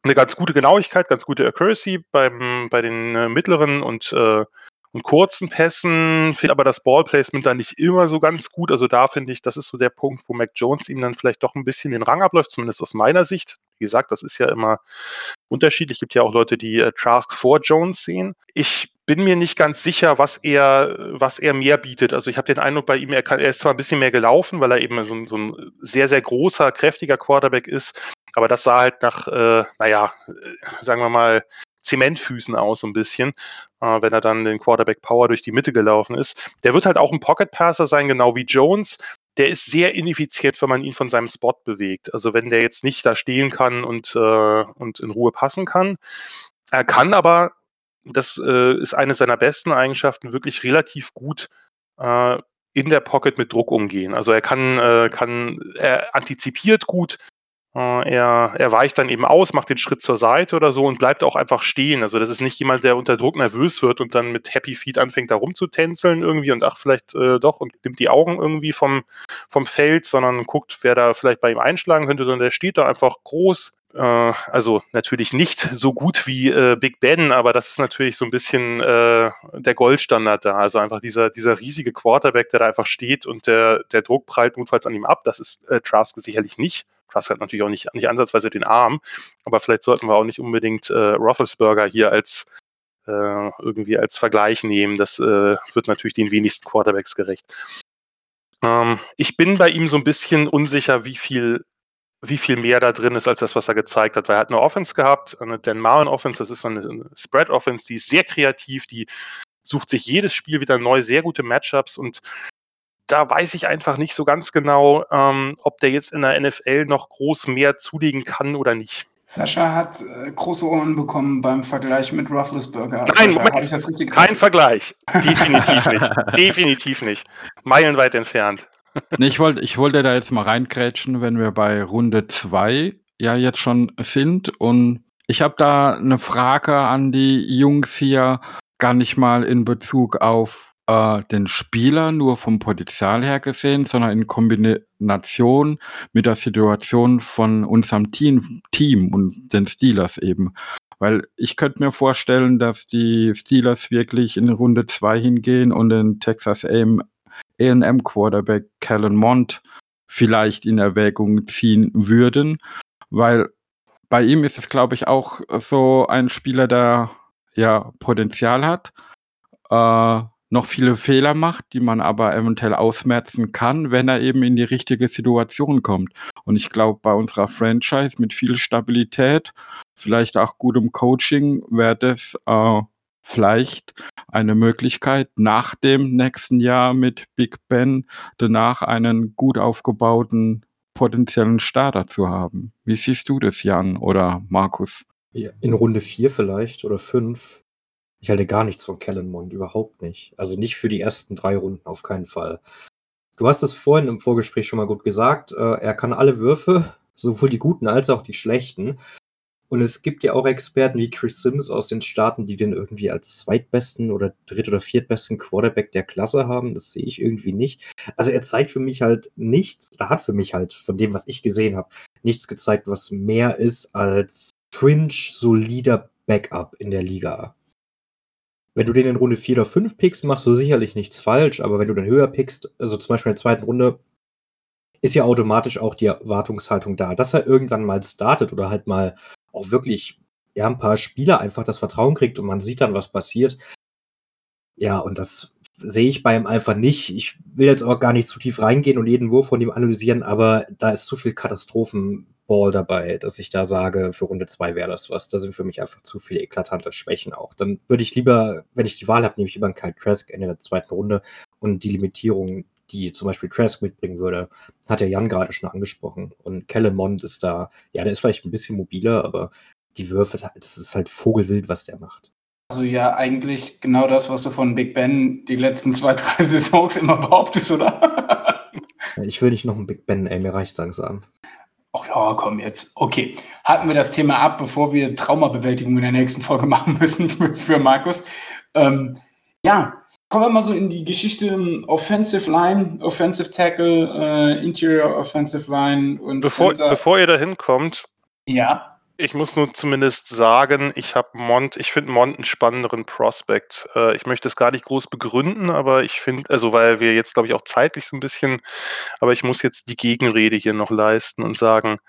eine ganz gute Genauigkeit, ganz gute Accuracy beim, bei den äh, mittleren und äh, und kurzen Pässen finde aber das Ballplacement dann nicht immer so ganz gut. Also da finde ich, das ist so der Punkt, wo Mac Jones ihm dann vielleicht doch ein bisschen den Rang abläuft, zumindest aus meiner Sicht. Wie gesagt, das ist ja immer unterschiedlich. Es gibt ja auch Leute, die äh, Trask vor Jones sehen. Ich bin mir nicht ganz sicher, was er, was er mehr bietet. Also ich habe den Eindruck bei ihm, er, kann, er ist zwar ein bisschen mehr gelaufen, weil er eben so, so ein sehr, sehr großer, kräftiger Quarterback ist, aber das sah halt nach, äh, naja, äh, sagen wir mal, Zementfüßen aus, so ein bisschen, äh, wenn er dann den Quarterback Power durch die Mitte gelaufen ist. Der wird halt auch ein Pocket Passer sein, genau wie Jones. Der ist sehr ineffizient, wenn man ihn von seinem Spot bewegt. Also wenn der jetzt nicht da stehen kann und, äh, und in Ruhe passen kann. Er kann aber, das äh, ist eine seiner besten Eigenschaften, wirklich relativ gut äh, in der Pocket mit Druck umgehen. Also er kann, äh, kann, er antizipiert gut, er, er weicht dann eben aus, macht den Schritt zur Seite oder so und bleibt auch einfach stehen. Also das ist nicht jemand, der unter Druck nervös wird und dann mit Happy Feet anfängt, da rumzutänzeln irgendwie und ach, vielleicht äh, doch und nimmt die Augen irgendwie vom, vom Feld, sondern guckt, wer da vielleicht bei ihm einschlagen könnte, sondern der steht da einfach groß, äh, also natürlich nicht so gut wie äh, Big Ben, aber das ist natürlich so ein bisschen äh, der Goldstandard da. Also einfach dieser, dieser riesige Quarterback, der da einfach steht und der, der Druck prallt notfalls an ihm ab. Das ist äh, Trask sicherlich nicht. Trask hat natürlich auch nicht, nicht ansatzweise den Arm, aber vielleicht sollten wir auch nicht unbedingt äh, Roethlisberger hier als äh, irgendwie als Vergleich nehmen. Das äh, wird natürlich den wenigsten Quarterbacks gerecht. Ähm, ich bin bei ihm so ein bisschen unsicher, wie viel wie viel mehr da drin ist als das, was er gezeigt hat. Weil er hat eine Offense gehabt, eine Dan Marlin Offense, das ist so eine Spread Offense, die ist sehr kreativ, die sucht sich jedes Spiel wieder neu, sehr gute Matchups und da weiß ich einfach nicht so ganz genau, ähm, ob der jetzt in der NFL noch groß mehr zulegen kann oder nicht. Sascha hat äh, große Ohren bekommen beim Vergleich mit Roethlisberger. Nein, Sascha, Moment, ich das richtig kein Vergleich. Definitiv nicht. Definitiv nicht. Meilenweit entfernt. Nee, ich wollte ich wollte da jetzt mal reinkrätschen, wenn wir bei Runde 2 ja jetzt schon sind. Und ich habe da eine Frage an die Jungs hier, gar nicht mal in Bezug auf äh, den Spieler nur vom Potenzial her gesehen, sondern in Kombination mit der Situation von unserem Team, Team und den Steelers eben. Weil ich könnte mir vorstellen, dass die Steelers wirklich in Runde 2 hingehen und den Texas AM AM Quarterback Kellen Mond vielleicht in Erwägung ziehen würden, weil bei ihm ist es, glaube ich, auch so ein Spieler, der ja Potenzial hat, äh, noch viele Fehler macht, die man aber eventuell ausmerzen kann, wenn er eben in die richtige Situation kommt. Und ich glaube, bei unserer Franchise mit viel Stabilität, vielleicht auch gutem Coaching, wäre das äh, vielleicht eine Möglichkeit, nach dem nächsten Jahr mit Big Ben danach einen gut aufgebauten potenziellen Starter zu haben. Wie siehst du das, Jan oder Markus? In Runde 4 vielleicht oder 5 ich halte gar nichts von Kellen Mond, überhaupt nicht. Also nicht für die ersten drei Runden, auf keinen Fall. Du hast es vorhin im Vorgespräch schon mal gut gesagt. Äh, er kann alle Würfe, sowohl die guten als auch die schlechten. Und es gibt ja auch Experten wie Chris Sims aus den Staaten, die den irgendwie als zweitbesten oder dritt- oder viertbesten Quarterback der Klasse haben. Das sehe ich irgendwie nicht. Also er zeigt für mich halt nichts, oder hat für mich halt von dem, was ich gesehen habe, nichts gezeigt, was mehr ist als fringe solider Backup in der Liga. Wenn du den in Runde 4 oder 5 pickst, machst du sicherlich nichts falsch, aber wenn du den höher pickst, also zum Beispiel in der zweiten Runde, ist ja automatisch auch die Erwartungshaltung da, dass er irgendwann mal startet oder halt mal auch wirklich ja, ein paar Spieler einfach das Vertrauen kriegt und man sieht dann, was passiert. Ja, und das sehe ich bei ihm einfach nicht. Ich will jetzt auch gar nicht zu tief reingehen und jeden Wurf von ihm analysieren, aber da ist zu viel Katastrophen Ball dabei, dass ich da sage, für Runde 2 wäre das was. Da sind für mich einfach zu viele eklatante Schwächen auch. Dann würde ich lieber, wenn ich die Wahl habe, nehme ich lieber einen Kyle Trask in der zweiten Runde und die Limitierung, die zum Beispiel Trask mitbringen würde, hat ja Jan gerade schon angesprochen. Und Kellen Mond ist da, ja, der ist vielleicht ein bisschen mobiler, aber die Würfe, das ist halt Vogelwild, was der macht. Also ja, eigentlich genau das, was du von Big Ben die letzten zwei, drei Saisons immer behauptest, oder? ich will nicht noch einen Big Ben, ey, mir reicht langsam. Ach ja, komm jetzt. Okay, haken wir das Thema ab, bevor wir Traumabewältigung in der nächsten Folge machen müssen für, für Markus. Ähm, ja, kommen wir mal so in die Geschichte Offensive Line, Offensive Tackle, äh, Interior Offensive Line und bevor, bevor ihr da hinkommt, ja. Ich muss nur zumindest sagen, ich habe Mont, ich finde Mont einen spannenderen Prospect. Äh, ich möchte es gar nicht groß begründen, aber ich finde, also weil wir jetzt, glaube ich, auch zeitlich so ein bisschen, aber ich muss jetzt die Gegenrede hier noch leisten und sagen,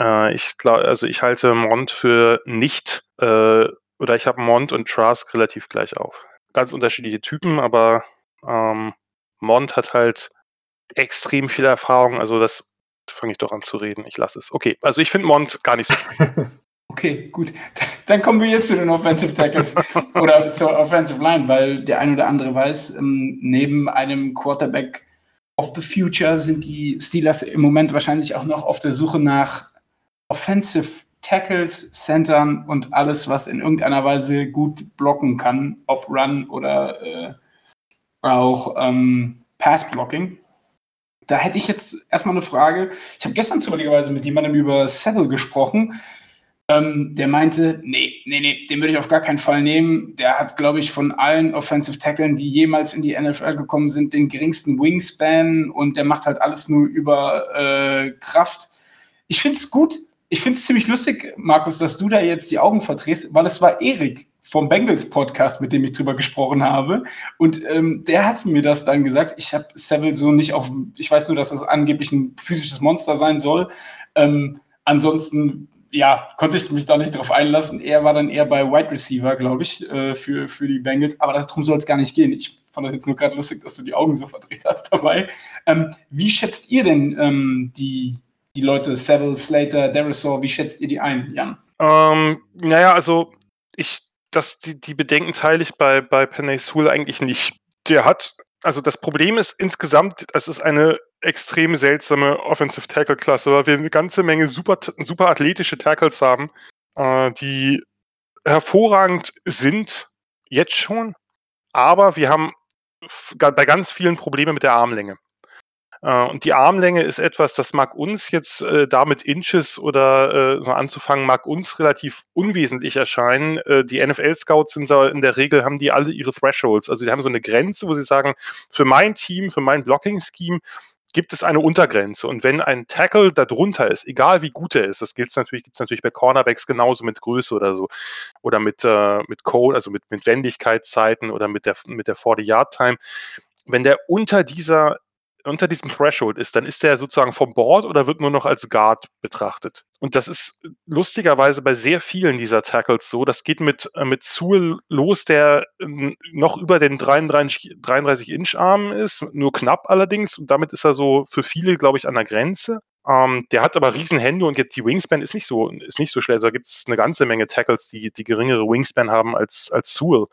äh, ich glaube, also ich halte Mont für nicht, äh, oder ich habe Mont und Trask relativ gleich auf. Ganz unterschiedliche Typen, aber ähm, Mont hat halt extrem viel Erfahrung, also das fange ich doch an zu reden. Ich lasse es. Okay, also ich finde Mont gar nicht so schlecht. Okay, gut. Dann kommen wir jetzt zu den Offensive Tackles oder zur Offensive Line, weil der ein oder andere weiß, ähm, neben einem Quarterback of the Future sind die Steelers im Moment wahrscheinlich auch noch auf der Suche nach Offensive Tackles, Centern und alles, was in irgendeiner Weise gut blocken kann, ob Run oder äh, auch ähm, Pass Blocking. Da hätte ich jetzt erstmal eine Frage. Ich habe gestern zufälligerweise mit jemandem über Settle gesprochen. Ähm, der meinte, nee, nee, nee, den würde ich auf gar keinen Fall nehmen. Der hat, glaube ich, von allen Offensive Tackeln, die jemals in die NFL gekommen sind, den geringsten Wingspan und der macht halt alles nur über äh, Kraft. Ich finde es gut. Ich finde es ziemlich lustig, Markus, dass du da jetzt die Augen verdrehst, weil es war Erik, vom Bengals Podcast, mit dem ich drüber gesprochen habe. Und ähm, der hat mir das dann gesagt. Ich habe Seville so nicht auf, ich weiß nur, dass das angeblich ein physisches Monster sein soll. Ähm, ansonsten, ja, konnte ich mich da nicht drauf einlassen. Er war dann eher bei Wide Receiver, glaube ich, äh, für, für die Bengals. Aber darum soll es gar nicht gehen. Ich fand das jetzt nur gerade lustig, dass du die Augen so verdreht hast dabei. Ähm, wie schätzt ihr denn ähm, die, die Leute, Seville, Slater, Derisor, wie schätzt ihr die ein, Jan? Ähm, naja, also ich das, die, die Bedenken teile ich bei, bei Penny Sewell eigentlich nicht. Der hat, also das Problem ist insgesamt, es ist eine extrem seltsame Offensive Tackle Klasse, weil wir eine ganze Menge super, super athletische Tackles haben, äh, die hervorragend sind, jetzt schon, aber wir haben bei ganz vielen Probleme mit der Armlänge. Äh, und die Armlänge ist etwas, das mag uns jetzt äh, damit Inches oder äh, so anzufangen, mag uns relativ unwesentlich erscheinen. Äh, die NFL-Scouts sind da in der Regel, haben die alle ihre Thresholds. Also die haben so eine Grenze, wo sie sagen, für mein Team, für mein Blocking-Scheme gibt es eine Untergrenze. Und wenn ein Tackle darunter ist, egal wie gut er ist, das gilt natürlich, gibt es natürlich bei Cornerbacks genauso mit Größe oder so, oder mit, äh, mit Code, also mit, mit Wendigkeitszeiten oder mit der, mit der 40-Yard-Time, wenn der unter dieser unter diesem Threshold ist, dann ist der sozusagen vom Board oder wird nur noch als Guard betrachtet. Und das ist lustigerweise bei sehr vielen dieser Tackles so. Das geht mit, äh, mit Sewell los, der äh, noch über den 33, 33 Inch Arm ist, nur knapp allerdings. Und damit ist er so für viele, glaube ich, an der Grenze. Ähm, der hat aber riesen Hände und die Wingspan ist nicht so, ist nicht so schlecht. Also da gibt es eine ganze Menge Tackles, die, die geringere Wingspan haben als, als Sewell.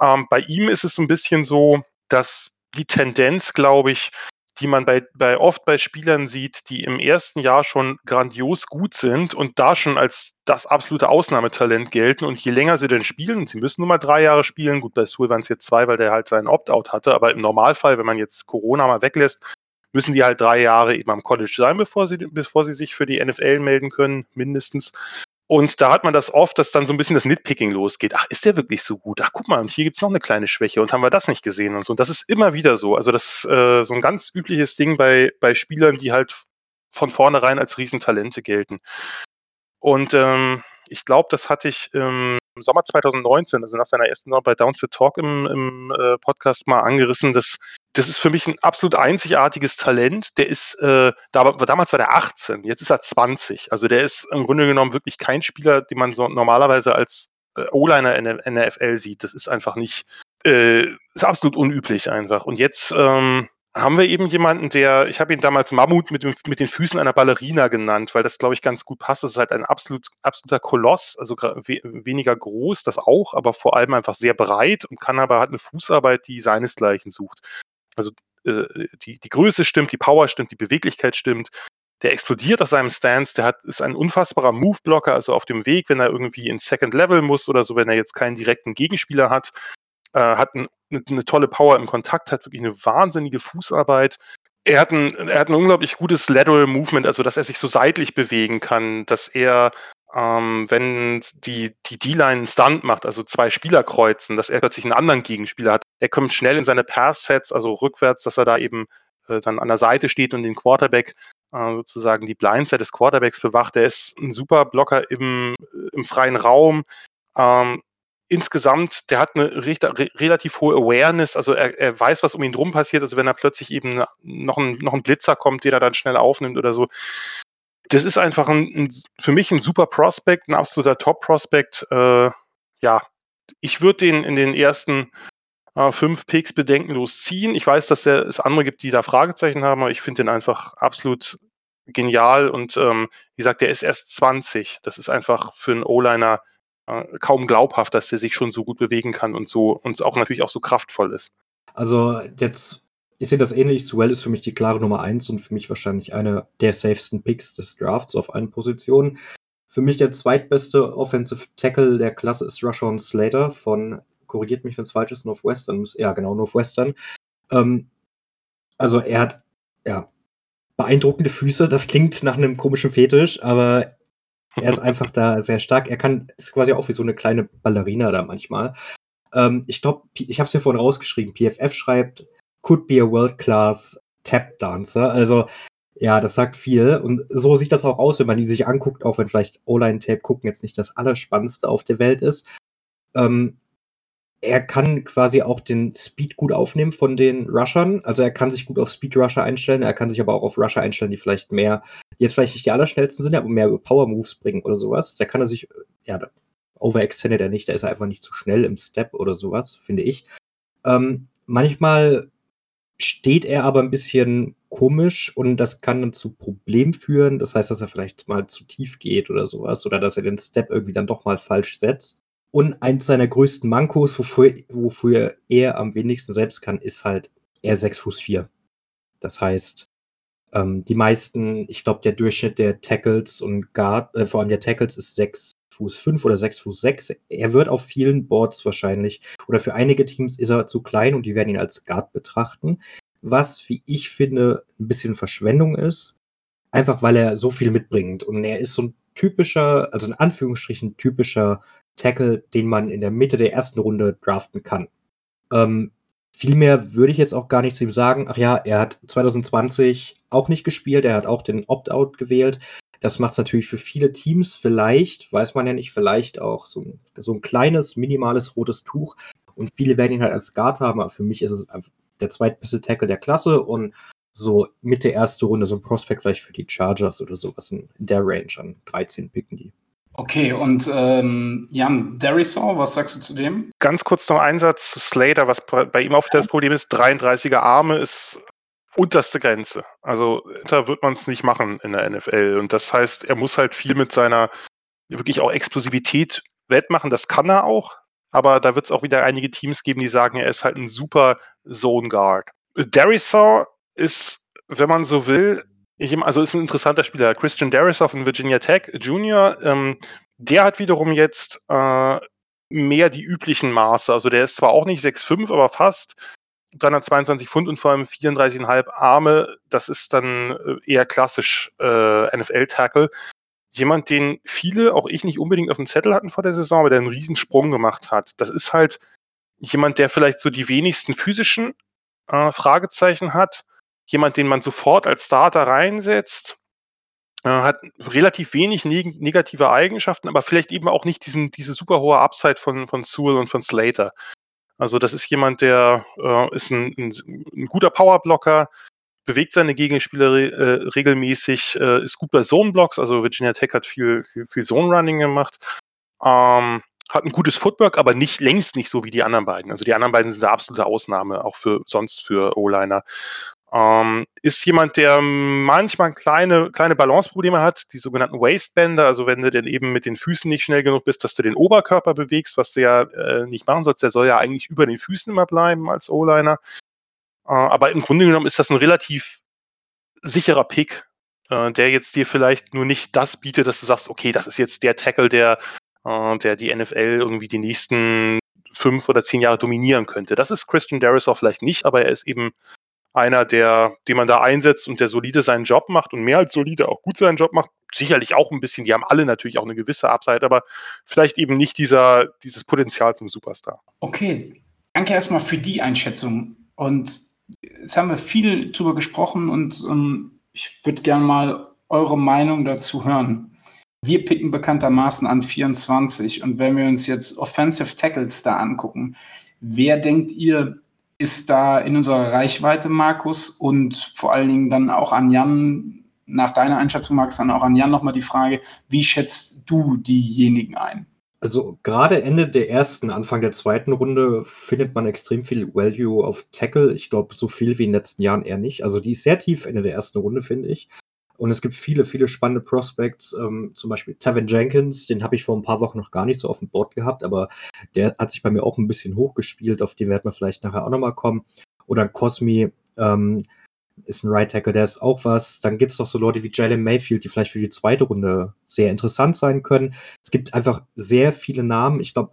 Ähm, bei ihm ist es ein bisschen so, dass die Tendenz, glaube ich, die man bei, bei oft bei Spielern sieht, die im ersten Jahr schon grandios gut sind und da schon als das absolute Ausnahmetalent gelten. Und je länger sie denn spielen, und sie müssen nur mal drei Jahre spielen, gut, bei Sewell waren es jetzt zwei, weil der halt seinen Opt-out hatte, aber im Normalfall, wenn man jetzt Corona mal weglässt, müssen die halt drei Jahre eben am College sein, bevor sie, bevor sie sich für die NFL melden können, mindestens. Und da hat man das oft, dass dann so ein bisschen das Nitpicking losgeht. Ach, ist der wirklich so gut? Ach, guck mal, und hier gibt's noch eine kleine Schwäche und haben wir das nicht gesehen und so. Und das ist immer wieder so. Also das ist äh, so ein ganz übliches Ding bei, bei Spielern, die halt von vornherein als Riesentalente gelten. Und ähm, ich glaube, das hatte ich im Sommer 2019, also nach seiner ersten Saison bei Downs to Talk im, im äh, Podcast mal angerissen, dass das ist für mich ein absolut einzigartiges Talent. Der ist, äh, da, damals war der 18, jetzt ist er 20. Also der ist im Grunde genommen wirklich kein Spieler, den man so normalerweise als äh, O-Liner in der NFL sieht. Das ist einfach nicht, äh, ist absolut unüblich einfach. Und jetzt ähm, haben wir eben jemanden, der, ich habe ihn damals Mammut mit, dem, mit den Füßen einer Ballerina genannt, weil das, glaube ich, ganz gut passt. Das ist halt ein absolut, absoluter Koloss, also we weniger groß, das auch, aber vor allem einfach sehr breit und kann aber, hat eine Fußarbeit, die seinesgleichen sucht. Also äh, die, die Größe stimmt, die Power stimmt, die Beweglichkeit stimmt. Der explodiert aus seinem Stance, der hat, ist ein unfassbarer Move-Blocker, also auf dem Weg, wenn er irgendwie ins Second Level muss oder so, wenn er jetzt keinen direkten Gegenspieler hat, äh, hat ein, eine, eine tolle Power im Kontakt, hat wirklich eine wahnsinnige Fußarbeit, er hat, ein, er hat ein unglaublich gutes Lateral Movement, also dass er sich so seitlich bewegen kann, dass er, ähm, wenn die die D-Line einen Stunt macht, also zwei Spieler kreuzen, dass er plötzlich einen anderen Gegenspieler hat. Er kommt schnell in seine Pass-Sets, also rückwärts, dass er da eben äh, dann an der Seite steht und den Quarterback äh, sozusagen die Blindside des Quarterbacks bewacht. Er ist ein super Blocker im, im freien Raum. Ähm, insgesamt, der hat eine re relativ hohe Awareness, also er, er weiß, was um ihn drum passiert, also wenn da plötzlich eben noch ein, noch ein Blitzer kommt, den er dann schnell aufnimmt oder so. Das ist einfach ein, ein für mich ein super Prospect, ein absoluter Top-Prospect. Äh, ja, ich würde den in den ersten äh, fünf Picks bedenkenlos ziehen. Ich weiß, dass es andere gibt, die da Fragezeichen haben, aber ich finde den einfach absolut genial und ähm, wie gesagt, der ist erst 20. Das ist einfach für einen O-Liner kaum glaubhaft, dass der sich schon so gut bewegen kann und so und auch natürlich auch so kraftvoll ist. Also jetzt, ich sehe das ähnlich. Sewell ist für mich die klare Nummer eins und für mich wahrscheinlich einer der safesten Picks des Drafts auf allen Positionen. Für mich der zweitbeste Offensive Tackle der Klasse ist Rashawn Slater von, korrigiert mich, wenn es falsch ist, Northwestern. Ja, genau, Northwestern. Ähm, also er hat, ja, beeindruckende Füße. Das klingt nach einem komischen Fetisch, aber er ist einfach da sehr stark. Er kann, ist quasi auch wie so eine kleine Ballerina da manchmal. Ähm, ich glaube, ich habe es mir vorhin rausgeschrieben. PFF schreibt, could be a world-class Tap Dancer. Also, ja, das sagt viel. Und so sieht das auch aus, wenn man ihn sich anguckt, auch wenn vielleicht O-Line-Tape gucken jetzt nicht das Allerspannendste auf der Welt ist. Ähm, er kann quasi auch den Speed gut aufnehmen von den Rushern. Also er kann sich gut auf Speed Rusher einstellen, er kann sich aber auch auf Rusher einstellen, die vielleicht mehr, jetzt vielleicht nicht die allerschnellsten sind, aber mehr Power Moves bringen oder sowas. Da kann er sich, ja, overextendet er nicht, da ist er einfach nicht zu schnell im Step oder sowas, finde ich. Ähm, manchmal steht er aber ein bisschen komisch und das kann dann zu Problemen führen. Das heißt, dass er vielleicht mal zu tief geht oder sowas oder dass er den Step irgendwie dann doch mal falsch setzt. Und eins seiner größten Mankos, wofür, wofür er am wenigsten selbst kann, ist halt, er 6 Fuß 4. Das heißt, ähm, die meisten, ich glaube, der Durchschnitt der Tackles und Guard, äh, vor allem der Tackles ist 6 Fuß 5 oder 6 Fuß 6. Er wird auf vielen Boards wahrscheinlich, oder für einige Teams ist er zu klein und die werden ihn als Guard betrachten. Was, wie ich finde, ein bisschen Verschwendung ist. Einfach weil er so viel mitbringt. Und er ist so ein typischer, also in Anführungsstrichen typischer Tackle, den man in der Mitte der ersten Runde draften kann. Ähm, viel mehr würde ich jetzt auch gar nicht zu ihm sagen. Ach ja, er hat 2020 auch nicht gespielt, er hat auch den Opt-out gewählt. Das macht es natürlich für viele Teams vielleicht, weiß man ja nicht, vielleicht auch so ein, so ein kleines, minimales rotes Tuch. Und viele werden ihn halt als Guard haben, aber für mich ist es der zweitbeste Tackle der Klasse und so Mitte erste Runde so ein Prospect vielleicht für die Chargers oder sowas in der Range an 13 picken die. Okay, und ähm, Jan, Derisor, was sagst du zu dem? Ganz kurz noch ein Satz zu Slater, was bei ihm auch wieder das Problem ist, 33er Arme ist unterste Grenze. Also da wird man es nicht machen in der NFL. Und das heißt, er muss halt viel mit seiner wirklich auch Explosivität wettmachen. Das kann er auch. Aber da wird es auch wieder einige Teams geben, die sagen, er ist halt ein super Zone Guard. Derisor ist, wenn man so will, also ist ein interessanter Spieler. Christian Darisoff von Virginia Tech Junior, ähm, der hat wiederum jetzt äh, mehr die üblichen Maße. Also der ist zwar auch nicht 6'5, aber fast 322 Pfund und vor allem 34,5 Arme. Das ist dann äh, eher klassisch äh, NFL-Tackle. Jemand, den viele, auch ich nicht unbedingt auf dem Zettel hatten vor der Saison, aber der einen riesen Sprung gemacht hat. Das ist halt jemand, der vielleicht so die wenigsten physischen äh, Fragezeichen hat jemand, den man sofort als Starter reinsetzt, äh, hat relativ wenig neg negative Eigenschaften, aber vielleicht eben auch nicht diesen, diese super hohe Upside von, von Sewell und von Slater. Also das ist jemand, der äh, ist ein, ein, ein guter Powerblocker, bewegt seine Gegenspieler re äh, regelmäßig, äh, ist gut bei Zone-Blocks, also Virginia Tech hat viel, viel, viel Zone-Running gemacht, ähm, hat ein gutes Footwork, aber nicht längst nicht so wie die anderen beiden. Also die anderen beiden sind eine absolute Ausnahme, auch für sonst für O-Liner. Ähm, ist jemand, der manchmal kleine, kleine Balanceprobleme hat, die sogenannten Waistbänder, also wenn du denn eben mit den Füßen nicht schnell genug bist, dass du den Oberkörper bewegst, was du ja äh, nicht machen sollst, der soll ja eigentlich über den Füßen immer bleiben als O-Liner. Äh, aber im Grunde genommen ist das ein relativ sicherer Pick, äh, der jetzt dir vielleicht nur nicht das bietet, dass du sagst, okay, das ist jetzt der Tackle, der, äh, der die NFL irgendwie die nächsten fünf oder zehn Jahre dominieren könnte. Das ist Christian Darisaw vielleicht nicht, aber er ist eben einer, der, den man da einsetzt und der solide seinen Job macht und mehr als solide auch gut seinen Job macht. Sicherlich auch ein bisschen, die haben alle natürlich auch eine gewisse Upside, aber vielleicht eben nicht dieser, dieses Potenzial zum Superstar. Okay, danke erstmal für die Einschätzung. Und jetzt haben wir viel drüber gesprochen und um, ähm, ich würde gerne mal eure Meinung dazu hören. Wir picken bekanntermaßen an 24 und wenn wir uns jetzt Offensive Tackles da angucken, wer denkt ihr, ist da in unserer Reichweite, Markus? Und vor allen Dingen dann auch an Jan, nach deiner Einschätzung, Markus, dann auch an Jan nochmal die Frage, wie schätzt du diejenigen ein? Also gerade Ende der ersten, Anfang der zweiten Runde findet man extrem viel Value auf Tackle. Ich glaube, so viel wie in den letzten Jahren eher nicht. Also die ist sehr tief Ende der ersten Runde, finde ich. Und es gibt viele, viele spannende Prospects, ähm, zum Beispiel Tevin Jenkins, den habe ich vor ein paar Wochen noch gar nicht so auf dem Board gehabt, aber der hat sich bei mir auch ein bisschen hochgespielt, auf den werden wir vielleicht nachher auch nochmal kommen. Oder Cosmi ähm, ist ein Right Tackle, der ist auch was. Dann gibt es noch so Leute wie Jalen Mayfield, die vielleicht für die zweite Runde sehr interessant sein können. Es gibt einfach sehr viele Namen. Ich glaube,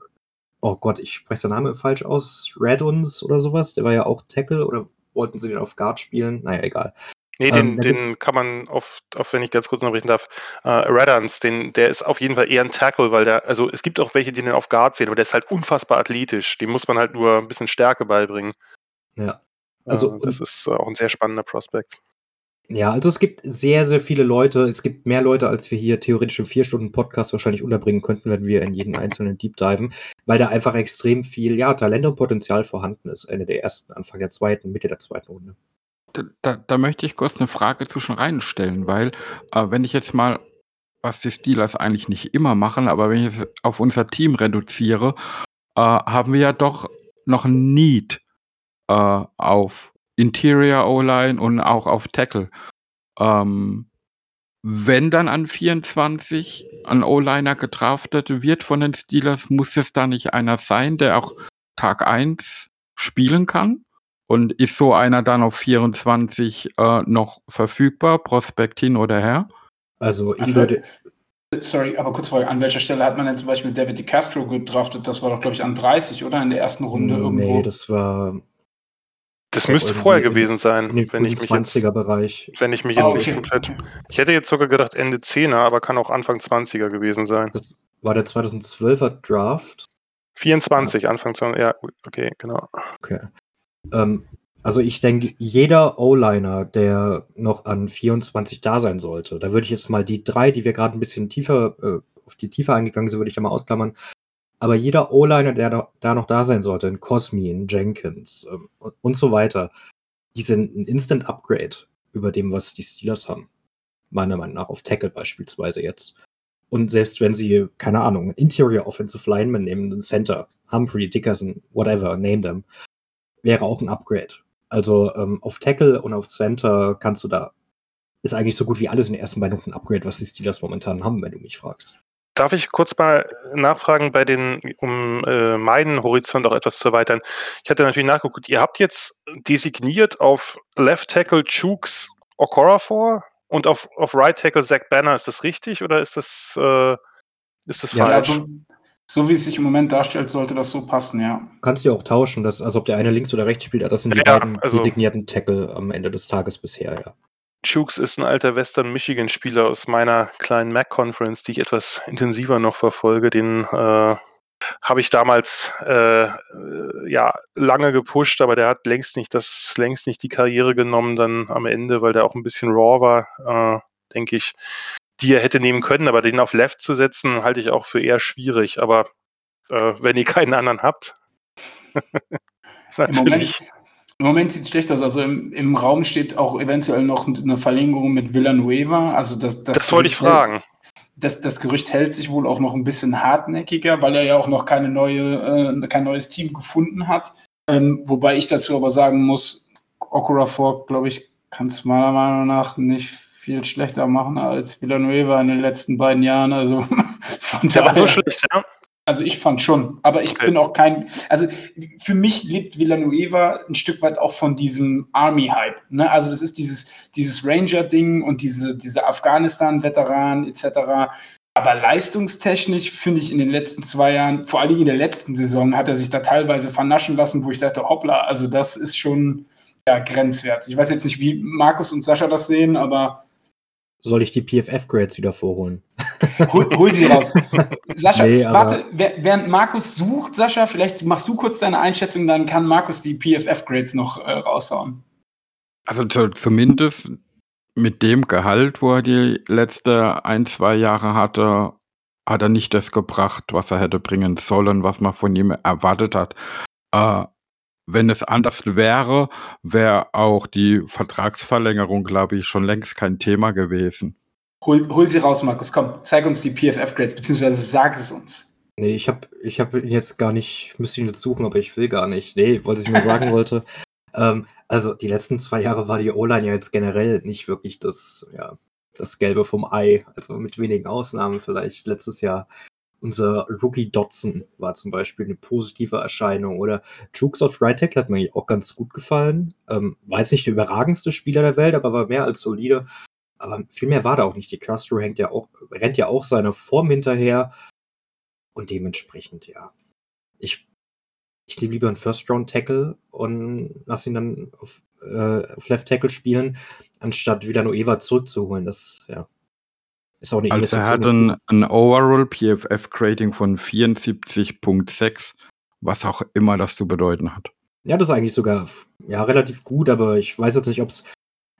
oh Gott, ich spreche den Namen falsch aus. Reduns oder sowas, der war ja auch Tackle oder wollten sie den auf Guard spielen? Naja, egal. Nee, den, ähm, den kann man oft, auf, wenn ich ganz kurz unterbrechen darf, äh, Radans, den, der ist auf jeden Fall eher ein Tackle, weil der, also es gibt auch welche, die den auf Guard sehen, aber der ist halt unfassbar athletisch. Dem muss man halt nur ein bisschen Stärke beibringen. Ja. Also, äh, das ist auch ein sehr spannender Prospekt. Ja, also es gibt sehr, sehr viele Leute. Es gibt mehr Leute, als wir hier theoretisch im vier Stunden Podcast wahrscheinlich unterbringen könnten, wenn wir in jeden einzelnen Deep diven, weil da einfach extrem viel, ja, Talent und Potenzial vorhanden ist. Ende der ersten, Anfang der zweiten, Mitte der zweiten Runde da, da möchte ich kurz eine Frage zwischen reinstellen, weil äh, wenn ich jetzt mal, was die Steelers eigentlich nicht immer machen, aber wenn ich es auf unser Team reduziere, äh, haben wir ja doch noch ein Need äh, auf Interior O-Line und auch auf Tackle. Ähm, wenn dann an 24 ein O-Liner gedraftet wird von den Steelers, muss es da nicht einer sein, der auch Tag 1 spielen kann? Und ist so einer dann auf 24 äh, noch verfügbar, Prospekt hin oder her? Also ich würde. Sorry, aber kurz vorher, an welcher Stelle hat man denn zum Beispiel David DiCastro gedraftet? Das war doch, glaube ich, an 30, oder? In der ersten Runde nee, irgendwo. Nee, das war. Das müsste vorher gewesen sein, in wenn ich mich 20er Bereich. Wenn ich mich jetzt oh, okay. nicht komplett. Ich hätte jetzt sogar gedacht Ende 10er, aber kann auch Anfang 20er gewesen sein. Das war der 2012er Draft. 24, ja. Anfang 20, ja, okay, genau. Okay. Ähm, also ich denke, jeder O-Liner, der noch an 24 da sein sollte, da würde ich jetzt mal die drei, die wir gerade ein bisschen tiefer, äh, auf die Tiefe eingegangen sind, würde ich da mal ausklammern. Aber jeder O-Liner, der da, da, noch da sein sollte, in Cosmi, in Jenkins ähm, und so weiter, die sind ein Instant-Upgrade über dem, was die Steelers haben. Meiner Meinung nach, auf Tackle beispielsweise jetzt. Und selbst wenn sie, keine Ahnung, Interior Offensive Lineman nehmen, einen Center, Humphrey, Dickerson, whatever, name them, wäre auch ein Upgrade. Also ähm, auf Tackle und auf Center kannst du da, ist eigentlich so gut wie alles in den ersten beiden Runden ein Upgrade, was die Steelers momentan haben, wenn du mich fragst. Darf ich kurz mal nachfragen, bei den, um äh, meinen Horizont auch etwas zu erweitern? Ich hatte natürlich nachgeguckt, ihr habt jetzt designiert auf Left Tackle Chooks Okorafor und auf, auf Right Tackle Zach Banner. Ist das richtig oder ist das, äh, ist das ja, falsch? Also, so wie es sich im Moment darstellt, sollte das so passen, ja. Kannst du ja auch tauschen, dass, also ob der eine links oder rechts spielt, das sind die ja, beiden also, designierten Tackle am Ende des Tages bisher, ja. Chooks ist ein alter Western Michigan Spieler aus meiner kleinen Mac Conference, die ich etwas intensiver noch verfolge. Den äh, habe ich damals äh, ja lange gepusht, aber der hat längst nicht das längst nicht die Karriere genommen dann am Ende, weil der auch ein bisschen raw war, äh, denke ich die er hätte nehmen können, aber den auf Left zu setzen, halte ich auch für eher schwierig. Aber äh, wenn ihr keinen anderen habt, ist natürlich. Im Moment, sieht es schlecht aus. Also im, im, Raum steht auch eventuell noch eine Verlängerung mit Villanueva. Also das, das, das wollte ich fragen. Das, das Gerücht hält sich wohl auch noch ein bisschen hartnäckiger, weil er ja auch noch keine neue, äh, kein neues Team gefunden hat. Ähm, wobei ich dazu aber sagen muss, Okorafor, glaube ich, kann es meiner Meinung nach nicht viel schlechter machen als Villanueva in den letzten beiden Jahren. Also von Der war so schlecht, ja. Also ich fand schon, aber ich okay. bin auch kein, also für mich lebt Villanueva ein Stück weit auch von diesem Army-Hype. Ne? Also das ist dieses, dieses Ranger-Ding und diese, diese Afghanistan-Veteran etc. Aber leistungstechnisch finde ich in den letzten zwei Jahren, vor allem in der letzten Saison, hat er sich da teilweise vernaschen lassen, wo ich dachte, hoppla, also das ist schon, ja, grenzwertig. Ich weiß jetzt nicht, wie Markus und Sascha das sehen, aber. Soll ich die PFF-Grades wieder vorholen? Hol, hol, sie raus. Sascha, nee, warte, während Markus sucht, Sascha, vielleicht machst du kurz deine Einschätzung, dann kann Markus die PFF-Grades noch äh, raushauen. Also zumindest mit dem Gehalt, wo er die letzte ein, zwei Jahre hatte, hat er nicht das gebracht, was er hätte bringen sollen, was man von ihm erwartet hat. Äh, wenn es anders wäre, wäre auch die Vertragsverlängerung, glaube ich, schon längst kein Thema gewesen. Hol, hol sie raus, Markus. Komm, zeig uns die PFF-Grades, beziehungsweise sag es uns. Nee, ich habe ich hab ihn jetzt gar nicht, müsste ihn jetzt suchen, aber ich will gar nicht. Nee, was ich nur sagen wollte. Ähm, also die letzten zwei Jahre war die O-Line ja jetzt generell nicht wirklich das, ja, das Gelbe vom Ei. Also mit wenigen Ausnahmen vielleicht. Letztes Jahr unser Rookie Dotson war zum Beispiel eine positive Erscheinung. Oder Jukes of Right Tackle hat mir auch ganz gut gefallen. Ähm, war jetzt nicht der überragendste Spieler der Welt, aber war mehr als solide. Aber viel mehr war da auch nicht. Die Castro hängt ja auch, rennt ja auch seine Form hinterher. Und dementsprechend, ja. Ich, ich nehme lieber einen First-Round-Tackle und lasse ihn dann auf, äh, auf Left Tackle spielen, anstatt wieder Noeva zurückzuholen. Das, ja. Ist auch eine also er hat ein, ein Overall PFF Grading von 74.6, was auch immer das zu bedeuten hat. Ja, das ist eigentlich sogar ja, relativ gut, aber ich weiß jetzt nicht, ob es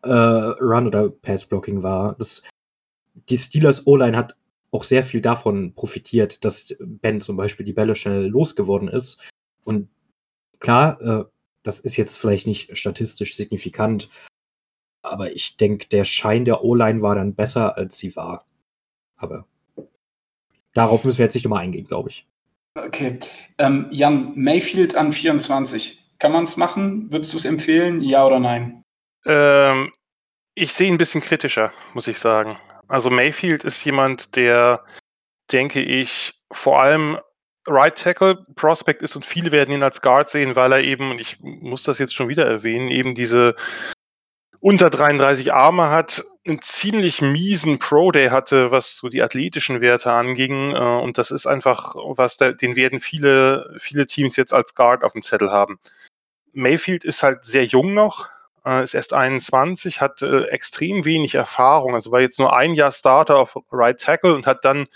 äh, Run oder Pass Blocking war. Das, die Steelers O-Line hat auch sehr viel davon profitiert, dass Ben zum Beispiel die Bälle schnell losgeworden ist. Und klar, äh, das ist jetzt vielleicht nicht statistisch signifikant, aber ich denke, der Schein der O-Line war dann besser, als sie war. Aber darauf müssen wir jetzt nicht immer eingehen, glaube ich. Okay. Ähm, Jan, Mayfield an 24. Kann man es machen? Würdest du es empfehlen? Ja oder nein? Ähm, ich sehe ein bisschen kritischer, muss ich sagen. Also Mayfield ist jemand, der, denke ich, vor allem Right Tackle Prospect ist und viele werden ihn als Guard sehen, weil er eben, und ich muss das jetzt schon wieder erwähnen, eben diese unter 33 Arme hat, einen ziemlich miesen Pro Day hatte, was so die athletischen Werte anging. Äh, und das ist einfach, was da, den werden viele, viele Teams jetzt als Guard auf dem Zettel haben. Mayfield ist halt sehr jung noch, äh, ist erst 21, hat äh, extrem wenig Erfahrung. Also war jetzt nur ein Jahr Starter auf Right Tackle und hat dann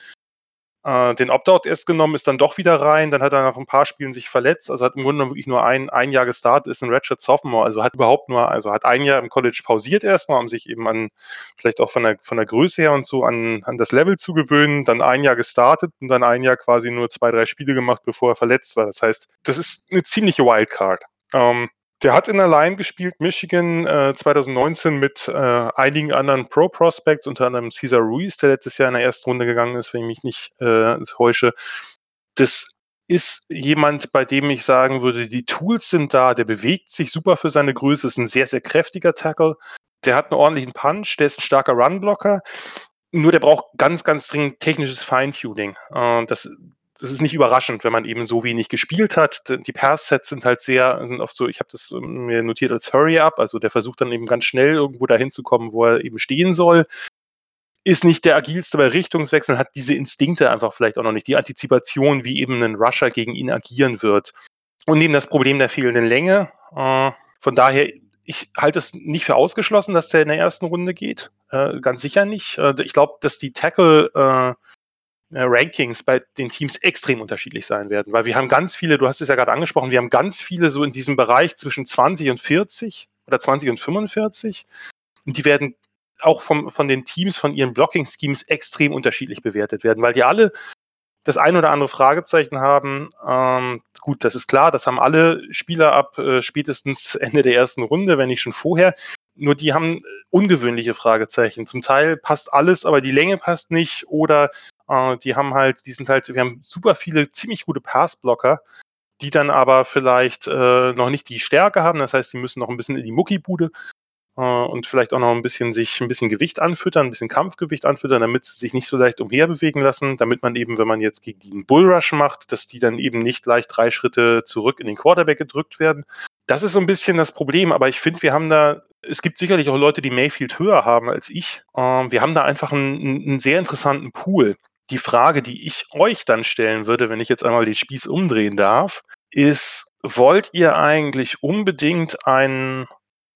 äh, den Opt-out erst genommen, ist dann doch wieder rein, dann hat er nach ein paar Spielen sich verletzt, also hat im Grunde wirklich nur ein, ein Jahr gestartet, ist ein Ratchet Sophomore, also hat überhaupt nur, also hat ein Jahr im College pausiert erstmal, um sich eben an, vielleicht auch von der, von der Größe her und so an, an das Level zu gewöhnen, dann ein Jahr gestartet und dann ein Jahr quasi nur zwei, drei Spiele gemacht, bevor er verletzt war. Das heißt, das ist eine ziemliche Wildcard. Ähm, der hat in der Line gespielt, Michigan äh, 2019 mit äh, einigen anderen Pro-Prospects, unter anderem Cesar Ruiz, der letztes Jahr in der ersten Runde gegangen ist, wenn ich mich nicht äh, täusche. Das ist jemand, bei dem ich sagen würde, die Tools sind da, der bewegt sich super für seine Größe, ist ein sehr, sehr kräftiger Tackle. Der hat einen ordentlichen Punch, der ist ein starker Runblocker. Nur der braucht ganz, ganz dringend technisches Feintuning. Äh, das das ist nicht überraschend, wenn man eben so wenig gespielt hat. Die Pass-Sets sind halt sehr, sind oft so, ich habe das ähm, mir notiert als Hurry-Up, also der versucht dann eben ganz schnell irgendwo dahin zu kommen, wo er eben stehen soll. Ist nicht der agilste bei Richtungswechseln, hat diese Instinkte einfach vielleicht auch noch nicht, die Antizipation, wie eben ein Rusher gegen ihn agieren wird. Und neben das Problem der fehlenden Länge. Äh, von daher, ich halte es nicht für ausgeschlossen, dass der in der ersten Runde geht. Äh, ganz sicher nicht. Äh, ich glaube, dass die Tackle äh, Rankings bei den Teams extrem unterschiedlich sein werden, weil wir haben ganz viele, du hast es ja gerade angesprochen, wir haben ganz viele so in diesem Bereich zwischen 20 und 40 oder 20 und 45 und die werden auch vom, von den Teams, von ihren Blocking-Schemes extrem unterschiedlich bewertet werden, weil die alle das ein oder andere Fragezeichen haben. Ähm, gut, das ist klar, das haben alle Spieler ab äh, spätestens Ende der ersten Runde, wenn nicht schon vorher. Nur die haben ungewöhnliche Fragezeichen. Zum Teil passt alles, aber die Länge passt nicht oder äh, die haben halt, die sind halt, wir haben super viele ziemlich gute Passblocker, die dann aber vielleicht äh, noch nicht die Stärke haben. Das heißt, sie müssen noch ein bisschen in die Muckibude äh, und vielleicht auch noch ein bisschen sich ein bisschen Gewicht anfüttern, ein bisschen Kampfgewicht anfüttern, damit sie sich nicht so leicht umherbewegen lassen, damit man eben, wenn man jetzt gegen die einen Bullrush macht, dass die dann eben nicht leicht drei Schritte zurück in den Quarterback gedrückt werden. Das ist so ein bisschen das Problem, aber ich finde, wir haben da, es gibt sicherlich auch Leute, die Mayfield höher haben als ich. Ähm, wir haben da einfach einen, einen sehr interessanten Pool die Frage, die ich euch dann stellen würde, wenn ich jetzt einmal den Spieß umdrehen darf, ist, wollt ihr eigentlich unbedingt einen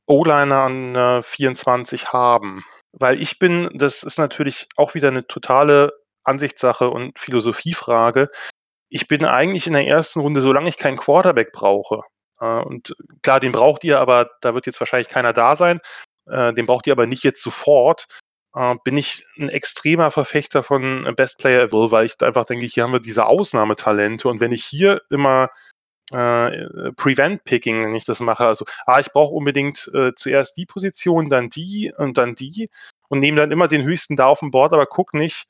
O-Liner an äh, 24 haben. Weil ich bin, das ist natürlich auch wieder eine totale Ansichtssache und Philosophiefrage. Ich bin eigentlich in der ersten Runde, solange ich keinen Quarterback brauche, äh, und klar, den braucht ihr, aber da wird jetzt wahrscheinlich keiner da sein, äh, den braucht ihr aber nicht jetzt sofort, äh, bin ich ein extremer Verfechter von Best Player Available, weil ich einfach denke, hier haben wir diese Ausnahmetalente und wenn ich hier immer äh, Prevent-Picking, wenn ich das mache. Also, ah, ich brauche unbedingt äh, zuerst die Position, dann die und dann die und nehme dann immer den höchsten da auf dem Board, aber guck nicht,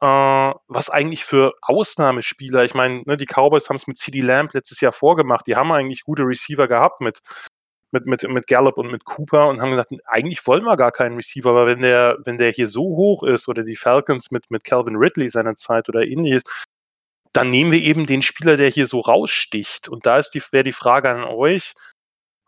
äh, was eigentlich für Ausnahmespieler. Ich meine, ne, die Cowboys haben es mit CD Lamb letztes Jahr vorgemacht. Die haben eigentlich gute Receiver gehabt mit mit, mit, mit Gallup und mit Cooper und haben gesagt, eigentlich wollen wir gar keinen Receiver, aber wenn der, wenn der hier so hoch ist oder die Falcons mit, mit Calvin Ridley seiner Zeit oder ähnliches, dann nehmen wir eben den Spieler, der hier so raussticht. Und da die, wäre die Frage an euch.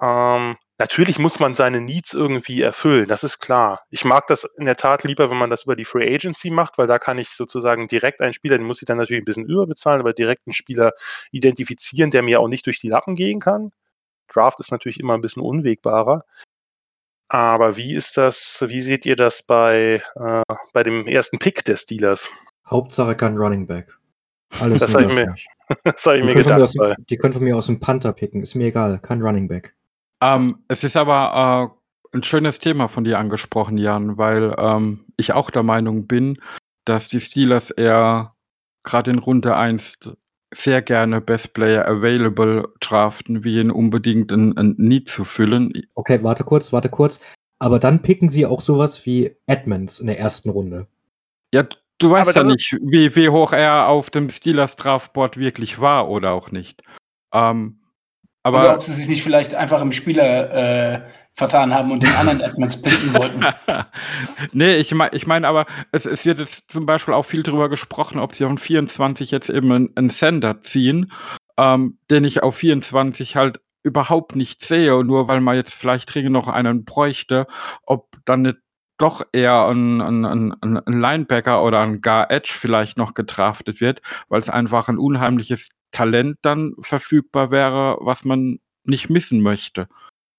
Ähm, natürlich muss man seine Needs irgendwie erfüllen, das ist klar. Ich mag das in der Tat lieber, wenn man das über die Free Agency macht, weil da kann ich sozusagen direkt einen Spieler, den muss ich dann natürlich ein bisschen überbezahlen, aber direkt einen Spieler identifizieren, der mir auch nicht durch die Lappen gehen kann. Draft ist natürlich immer ein bisschen unwegbarer. Aber wie ist das, wie seht ihr das bei, äh, bei dem ersten Pick des Steelers? Hauptsache kein Running Back. Alles das habe ich mir, das hab ich mir gedacht. Aus, die können von mir aus dem Panther picken, ist mir egal, kein Running Back. Ähm, es ist aber äh, ein schönes Thema von dir angesprochen, Jan, weil ähm, ich auch der Meinung bin, dass die Steelers eher gerade in Runde 1 sehr gerne Best Player Available draften, wie ihn unbedingt ein, ein Need zu füllen. Okay, warte kurz, warte kurz. Aber dann picken sie auch sowas wie Edmonds in der ersten Runde. Ja, Du weißt ja nicht, wie, wie hoch er auf dem Steelers Draftboard wirklich war oder auch nicht. Ähm, aber oder ob sie sich nicht vielleicht einfach im Spieler äh, vertan haben und den anderen Edmonds picken wollten. nee, ich meine ich mein aber, es, es wird jetzt zum Beispiel auch viel darüber gesprochen, ob sie auf 24 jetzt eben einen, einen Sender ziehen, ähm, den ich auf 24 halt überhaupt nicht sehe. Nur weil man jetzt vielleicht dringend noch einen bräuchte, ob dann nicht doch eher ein, ein, ein Linebacker oder ein Gar Edge vielleicht noch getraftet wird, weil es einfach ein unheimliches Talent dann verfügbar wäre, was man nicht missen möchte.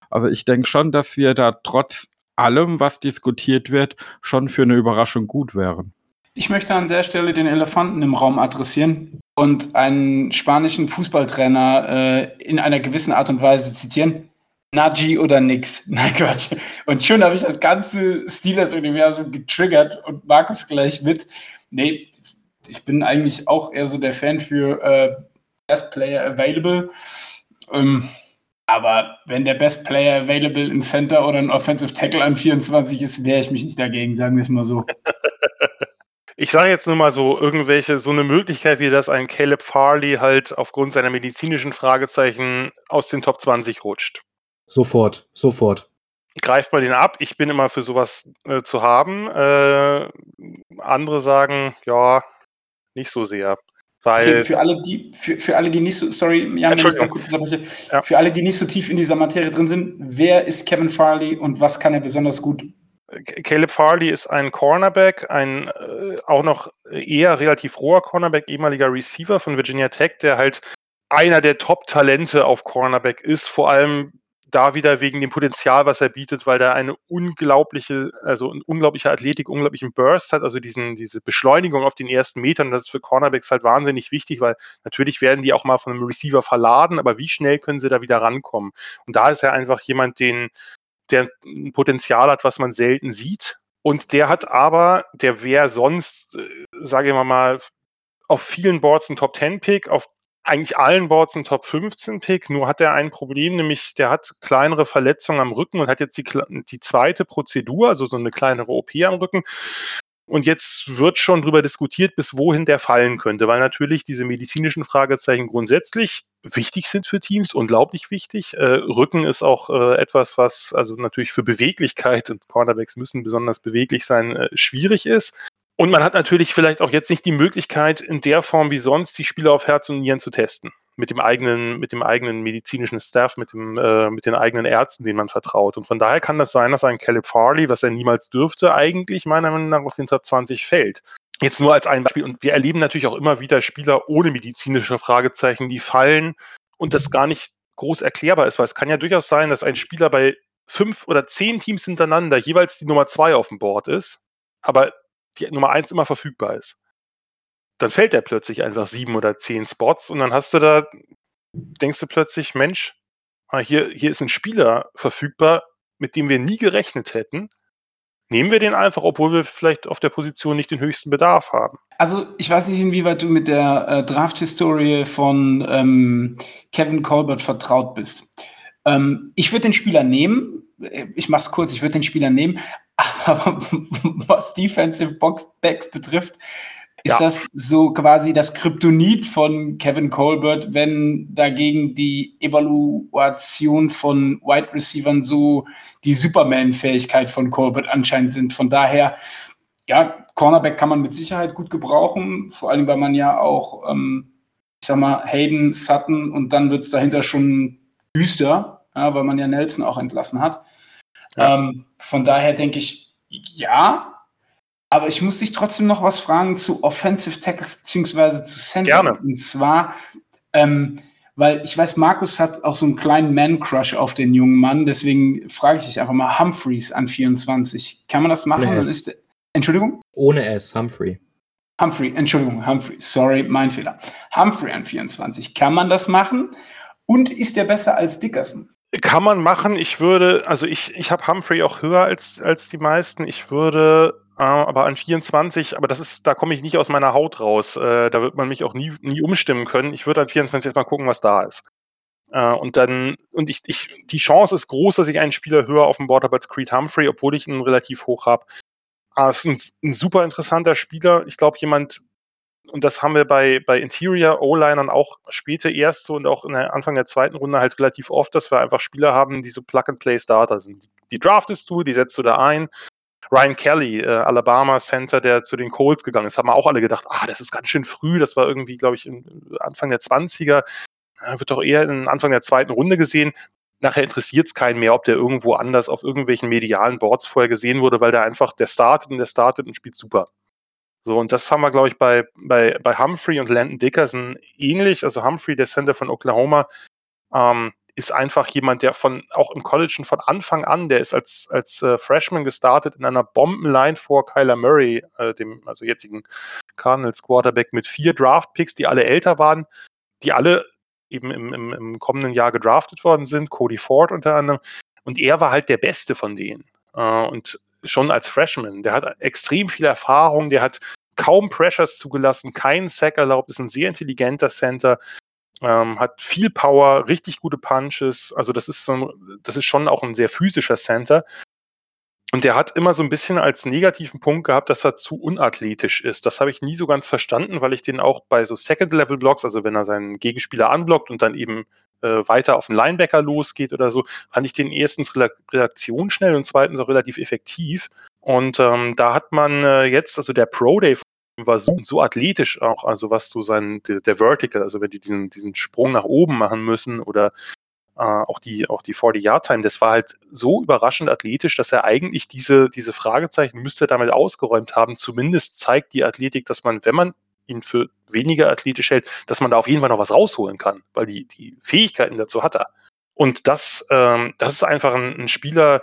Also ich denke schon, dass wir da trotz allem, was diskutiert wird, schon für eine Überraschung gut wären. Ich möchte an der Stelle den Elefanten im Raum adressieren und einen spanischen Fußballtrainer äh, in einer gewissen Art und Weise zitieren. Naji oder nix. Nein, Quatsch. Und schon habe ich das ganze Steelers-Universum getriggert und mag es gleich mit. Nee, ich bin eigentlich auch eher so der Fan für äh, Best Player Available. Ähm, aber wenn der Best Player Available in Center oder ein Offensive Tackle an 24 ist, wehre ich mich nicht dagegen, sagen wir es mal so. Ich sage jetzt nur mal so, irgendwelche, so eine Möglichkeit, wie das ein Caleb Farley halt aufgrund seiner medizinischen Fragezeichen aus den Top 20 rutscht. Sofort, sofort. Greift mal den ab. Ich bin immer für sowas äh, zu haben. Äh, andere sagen, ja, nicht so sehr. Weil okay, für alle, die, für, für alle, die nicht so, sorry, Jan, da kurz ja. für alle, die nicht so tief in dieser Materie drin sind, wer ist Kevin Farley und was kann er besonders gut? Caleb Farley ist ein Cornerback, ein äh, auch noch eher relativ roher Cornerback, ehemaliger Receiver von Virginia Tech, der halt einer der Top-Talente auf Cornerback ist, vor allem da wieder wegen dem Potenzial, was er bietet, weil er eine unglaubliche, also eine unglaubliche Athletik, unglaublichen Burst hat, also diesen, diese Beschleunigung auf den ersten Metern. Das ist für Cornerbacks halt wahnsinnig wichtig, weil natürlich werden die auch mal von einem Receiver verladen, aber wie schnell können sie da wieder rankommen? Und da ist er einfach jemand, den, der ein Potenzial hat, was man selten sieht. Und der hat aber, der wäre sonst, äh, sage ich mal, auf vielen Boards ein Top-10-Pick, auf eigentlich allen Boards ein Top 15 Pick, nur hat er ein Problem, nämlich der hat kleinere Verletzungen am Rücken und hat jetzt die, die zweite Prozedur, also so eine kleinere OP am Rücken. Und jetzt wird schon darüber diskutiert, bis wohin der fallen könnte, weil natürlich diese medizinischen Fragezeichen grundsätzlich wichtig sind für Teams, unglaublich wichtig. Äh, Rücken ist auch äh, etwas, was also natürlich für Beweglichkeit und Cornerbacks müssen besonders beweglich sein, äh, schwierig ist. Und man hat natürlich vielleicht auch jetzt nicht die Möglichkeit, in der Form wie sonst die Spieler auf Herz und Nieren zu testen. Mit dem eigenen, mit dem eigenen medizinischen Staff, mit, dem, äh, mit den eigenen Ärzten, denen man vertraut. Und von daher kann das sein, dass ein Caleb Farley, was er niemals dürfte, eigentlich meiner Meinung nach aus den Top 20 fällt. Jetzt nur als ein Beispiel. Und wir erleben natürlich auch immer wieder Spieler ohne medizinische Fragezeichen, die fallen und das gar nicht groß erklärbar ist, weil es kann ja durchaus sein, dass ein Spieler bei fünf oder zehn Teams hintereinander jeweils die Nummer zwei auf dem Board ist, aber die Nummer eins immer verfügbar ist, dann fällt er plötzlich einfach sieben oder zehn Spots und dann hast du da, denkst du plötzlich, Mensch, ah, hier, hier ist ein Spieler verfügbar, mit dem wir nie gerechnet hätten. Nehmen wir den einfach, obwohl wir vielleicht auf der Position nicht den höchsten Bedarf haben. Also ich weiß nicht, inwieweit du mit der äh, Draft-Historie von ähm, Kevin Colbert vertraut bist. Ähm, ich würde den Spieler nehmen. Ich mache es kurz. Ich würde den Spieler nehmen. Aber was Defensive Box Backs betrifft, ist ja. das so quasi das Kryptonit von Kevin Colbert, wenn dagegen die Evaluation von Wide Receivern so die Superman-Fähigkeit von Colbert anscheinend sind. Von daher, ja, Cornerback kann man mit Sicherheit gut gebrauchen, vor allem, weil man ja auch, ähm, ich sag mal, Hayden, Sutton und dann wird es dahinter schon düster, ja, weil man ja Nelson auch entlassen hat. Ja. Ähm, von daher denke ich, ja, aber ich muss dich trotzdem noch was fragen zu Offensive Tackles beziehungsweise zu Center. Gerne. Und zwar, ähm, weil ich weiß, Markus hat auch so einen kleinen Man-Crush auf den jungen Mann, deswegen frage ich dich einfach mal Humphreys an 24. Kann man das machen? Ohne ist, Entschuldigung? Ohne S, Humphrey. Humphrey, Entschuldigung, Humphrey, sorry, mein Fehler. Humphrey an 24. Kann man das machen? Und ist der besser als Dickerson? Kann man machen. Ich würde, also ich, ich habe Humphrey auch höher als, als die meisten. Ich würde äh, aber an 24, aber das ist, da komme ich nicht aus meiner Haut raus. Äh, da wird man mich auch nie, nie umstimmen können. Ich würde an 24 erstmal gucken, was da ist. Äh, und dann, und ich, ich, die Chance ist groß, dass ich einen Spieler höher auf dem Board habe als Creed Humphrey, obwohl ich ihn relativ hoch habe. Ah, ist ein, ein super interessanter Spieler. Ich glaube, jemand, und das haben wir bei, bei Interior O-Linern auch später erst so und auch in der Anfang der zweiten Runde halt relativ oft, dass wir einfach Spieler haben, die so Plug-and-Play-Starter sind. Die draftest du, die setzt du da ein Ryan Kelly, äh, Alabama Center, der zu den Colts gegangen ist, haben wir auch alle gedacht, ah, das ist ganz schön früh, das war irgendwie, glaube ich, Anfang der 20er, ja, wird doch eher in Anfang der zweiten Runde gesehen. Nachher interessiert es keinen mehr, ob der irgendwo anders auf irgendwelchen medialen Boards vorher gesehen wurde, weil der einfach, der startet und der startet und spielt super. So, und das haben wir, glaube ich, bei, bei, bei Humphrey und Landon Dickerson ähnlich. Also Humphrey, der Center von Oklahoma, ähm, ist einfach jemand, der von auch im College schon von Anfang an, der ist als, als äh, Freshman gestartet in einer Bombenline vor Kyler Murray, äh, dem also jetzigen Cardinals Quarterback, mit vier Draft-Picks, die alle älter waren, die alle eben im, im, im kommenden Jahr gedraftet worden sind, Cody Ford unter anderem. Und er war halt der Beste von denen. Äh, und schon als Freshman. Der hat extrem viel Erfahrung, der hat kaum Pressures zugelassen, keinen Sack erlaubt, ist ein sehr intelligenter Center, ähm, hat viel Power, richtig gute Punches. Also das ist so ein, das ist schon auch ein sehr physischer Center. Und der hat immer so ein bisschen als negativen Punkt gehabt, dass er zu unathletisch ist. Das habe ich nie so ganz verstanden, weil ich den auch bei so Second-Level-Blocks, also wenn er seinen Gegenspieler anblockt und dann eben äh, weiter auf den Linebacker losgeht oder so, fand ich den erstens reaktionsschnell und zweitens auch relativ effektiv. Und ähm, da hat man äh, jetzt, also der Pro Day war so, so athletisch auch, also was so sein, der, der Vertical, also wenn die diesen, diesen Sprung nach oben machen müssen oder äh, auch die, auch die 40-Yard-Time, das war halt so überraschend athletisch, dass er eigentlich diese, diese Fragezeichen müsste damit ausgeräumt haben. Zumindest zeigt die Athletik, dass man, wenn man ihn für weniger athletisch hält, dass man da auf jeden Fall noch was rausholen kann, weil die, die Fähigkeiten dazu hat er. Und das, ähm, das ist einfach ein, ein Spieler,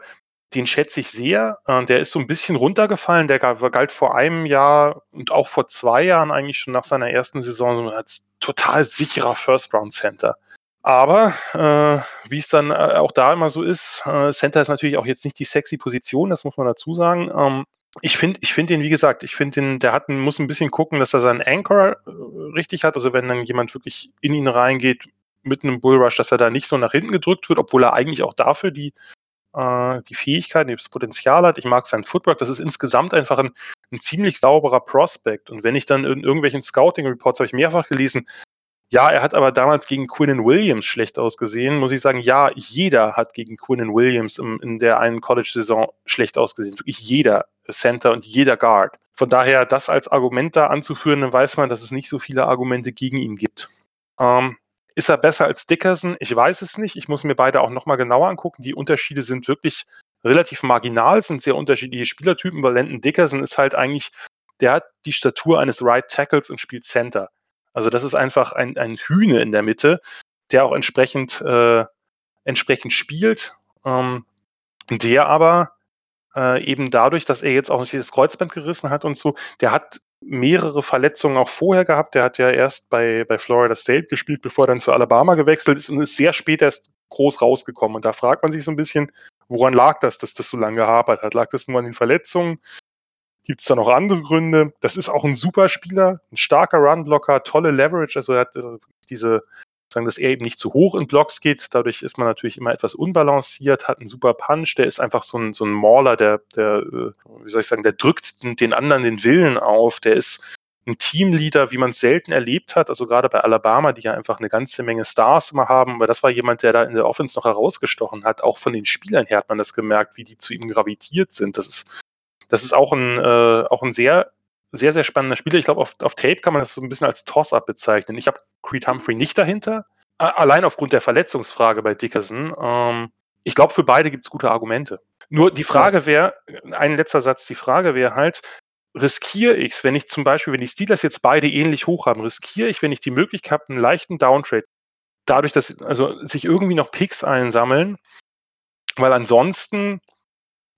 den schätze ich sehr. Äh, der ist so ein bisschen runtergefallen. Der galt vor einem Jahr und auch vor zwei Jahren eigentlich schon nach seiner ersten Saison als total sicherer First-Round-Center. Aber äh, wie es dann äh, auch da immer so ist, äh, Center ist natürlich auch jetzt nicht die sexy Position, das muss man dazu sagen. Ähm, ich finde ich finde ihn, wie gesagt, ich finde ihn, der hat, muss ein bisschen gucken, dass er seinen Anchor äh, richtig hat. Also wenn dann jemand wirklich in ihn reingeht mit einem Bullrush, dass er da nicht so nach hinten gedrückt wird, obwohl er eigentlich auch dafür die die Fähigkeiten, das Potenzial hat. Ich mag sein Footwork. Das ist insgesamt einfach ein, ein ziemlich sauberer Prospect. Und wenn ich dann in irgendwelchen Scouting-Reports habe ich mehrfach gelesen, ja, er hat aber damals gegen Quinnen Williams schlecht ausgesehen, muss ich sagen, ja, jeder hat gegen Quinnen Williams im, in der einen College-Saison schlecht ausgesehen. Wirklich jeder Center und jeder Guard. Von daher, das als Argument da anzuführen, dann weiß man, dass es nicht so viele Argumente gegen ihn gibt. Ähm, ist er besser als Dickerson? Ich weiß es nicht. Ich muss mir beide auch nochmal genauer angucken. Die Unterschiede sind wirklich relativ marginal, sind sehr unterschiedliche Spielertypen, weil Landon Dickerson ist halt eigentlich, der hat die Statur eines Right Tackles und spielt Center. Also das ist einfach ein, ein Hühne in der Mitte, der auch entsprechend, äh, entsprechend spielt. Ähm, der aber äh, eben dadurch, dass er jetzt auch nicht das Kreuzband gerissen hat und so, der hat mehrere Verletzungen auch vorher gehabt. Der hat ja erst bei, bei Florida State gespielt, bevor er dann zu Alabama gewechselt ist und ist sehr spät erst groß rausgekommen. Und da fragt man sich so ein bisschen, woran lag das, dass das so lange gehapert hat? Lag das nur an den Verletzungen? Gibt es da noch andere Gründe? Das ist auch ein super Spieler, ein starker Runblocker, tolle Leverage. Also er hat äh, diese sagen, dass er eben nicht zu hoch in Blocks geht. Dadurch ist man natürlich immer etwas unbalanciert, hat einen super Punch, der ist einfach so ein, so ein Mauler, der, der, äh, wie soll ich sagen, der drückt den anderen den Willen auf, der ist ein Teamleader, wie man es selten erlebt hat, also gerade bei Alabama, die ja einfach eine ganze Menge Stars immer haben, weil das war jemand, der da in der Offense noch herausgestochen hat. Auch von den Spielern her hat man das gemerkt, wie die zu ihm gravitiert sind. Das ist, das ist auch ein, äh, auch ein sehr sehr, sehr spannender Spieler. Ich glaube, auf, auf Tape kann man das so ein bisschen als Toss-Up bezeichnen. Ich habe Creed Humphrey nicht dahinter, allein aufgrund der Verletzungsfrage bei Dickerson. Ähm, ich glaube, für beide gibt es gute Argumente. Nur die Frage wäre, ein letzter Satz, die Frage wäre halt, riskiere ich es, wenn ich zum Beispiel, wenn die Steelers jetzt beide ähnlich hoch haben, riskiere ich, wenn ich die Möglichkeit habe, einen leichten Downtrade, dadurch, dass also sich irgendwie noch Picks einsammeln, weil ansonsten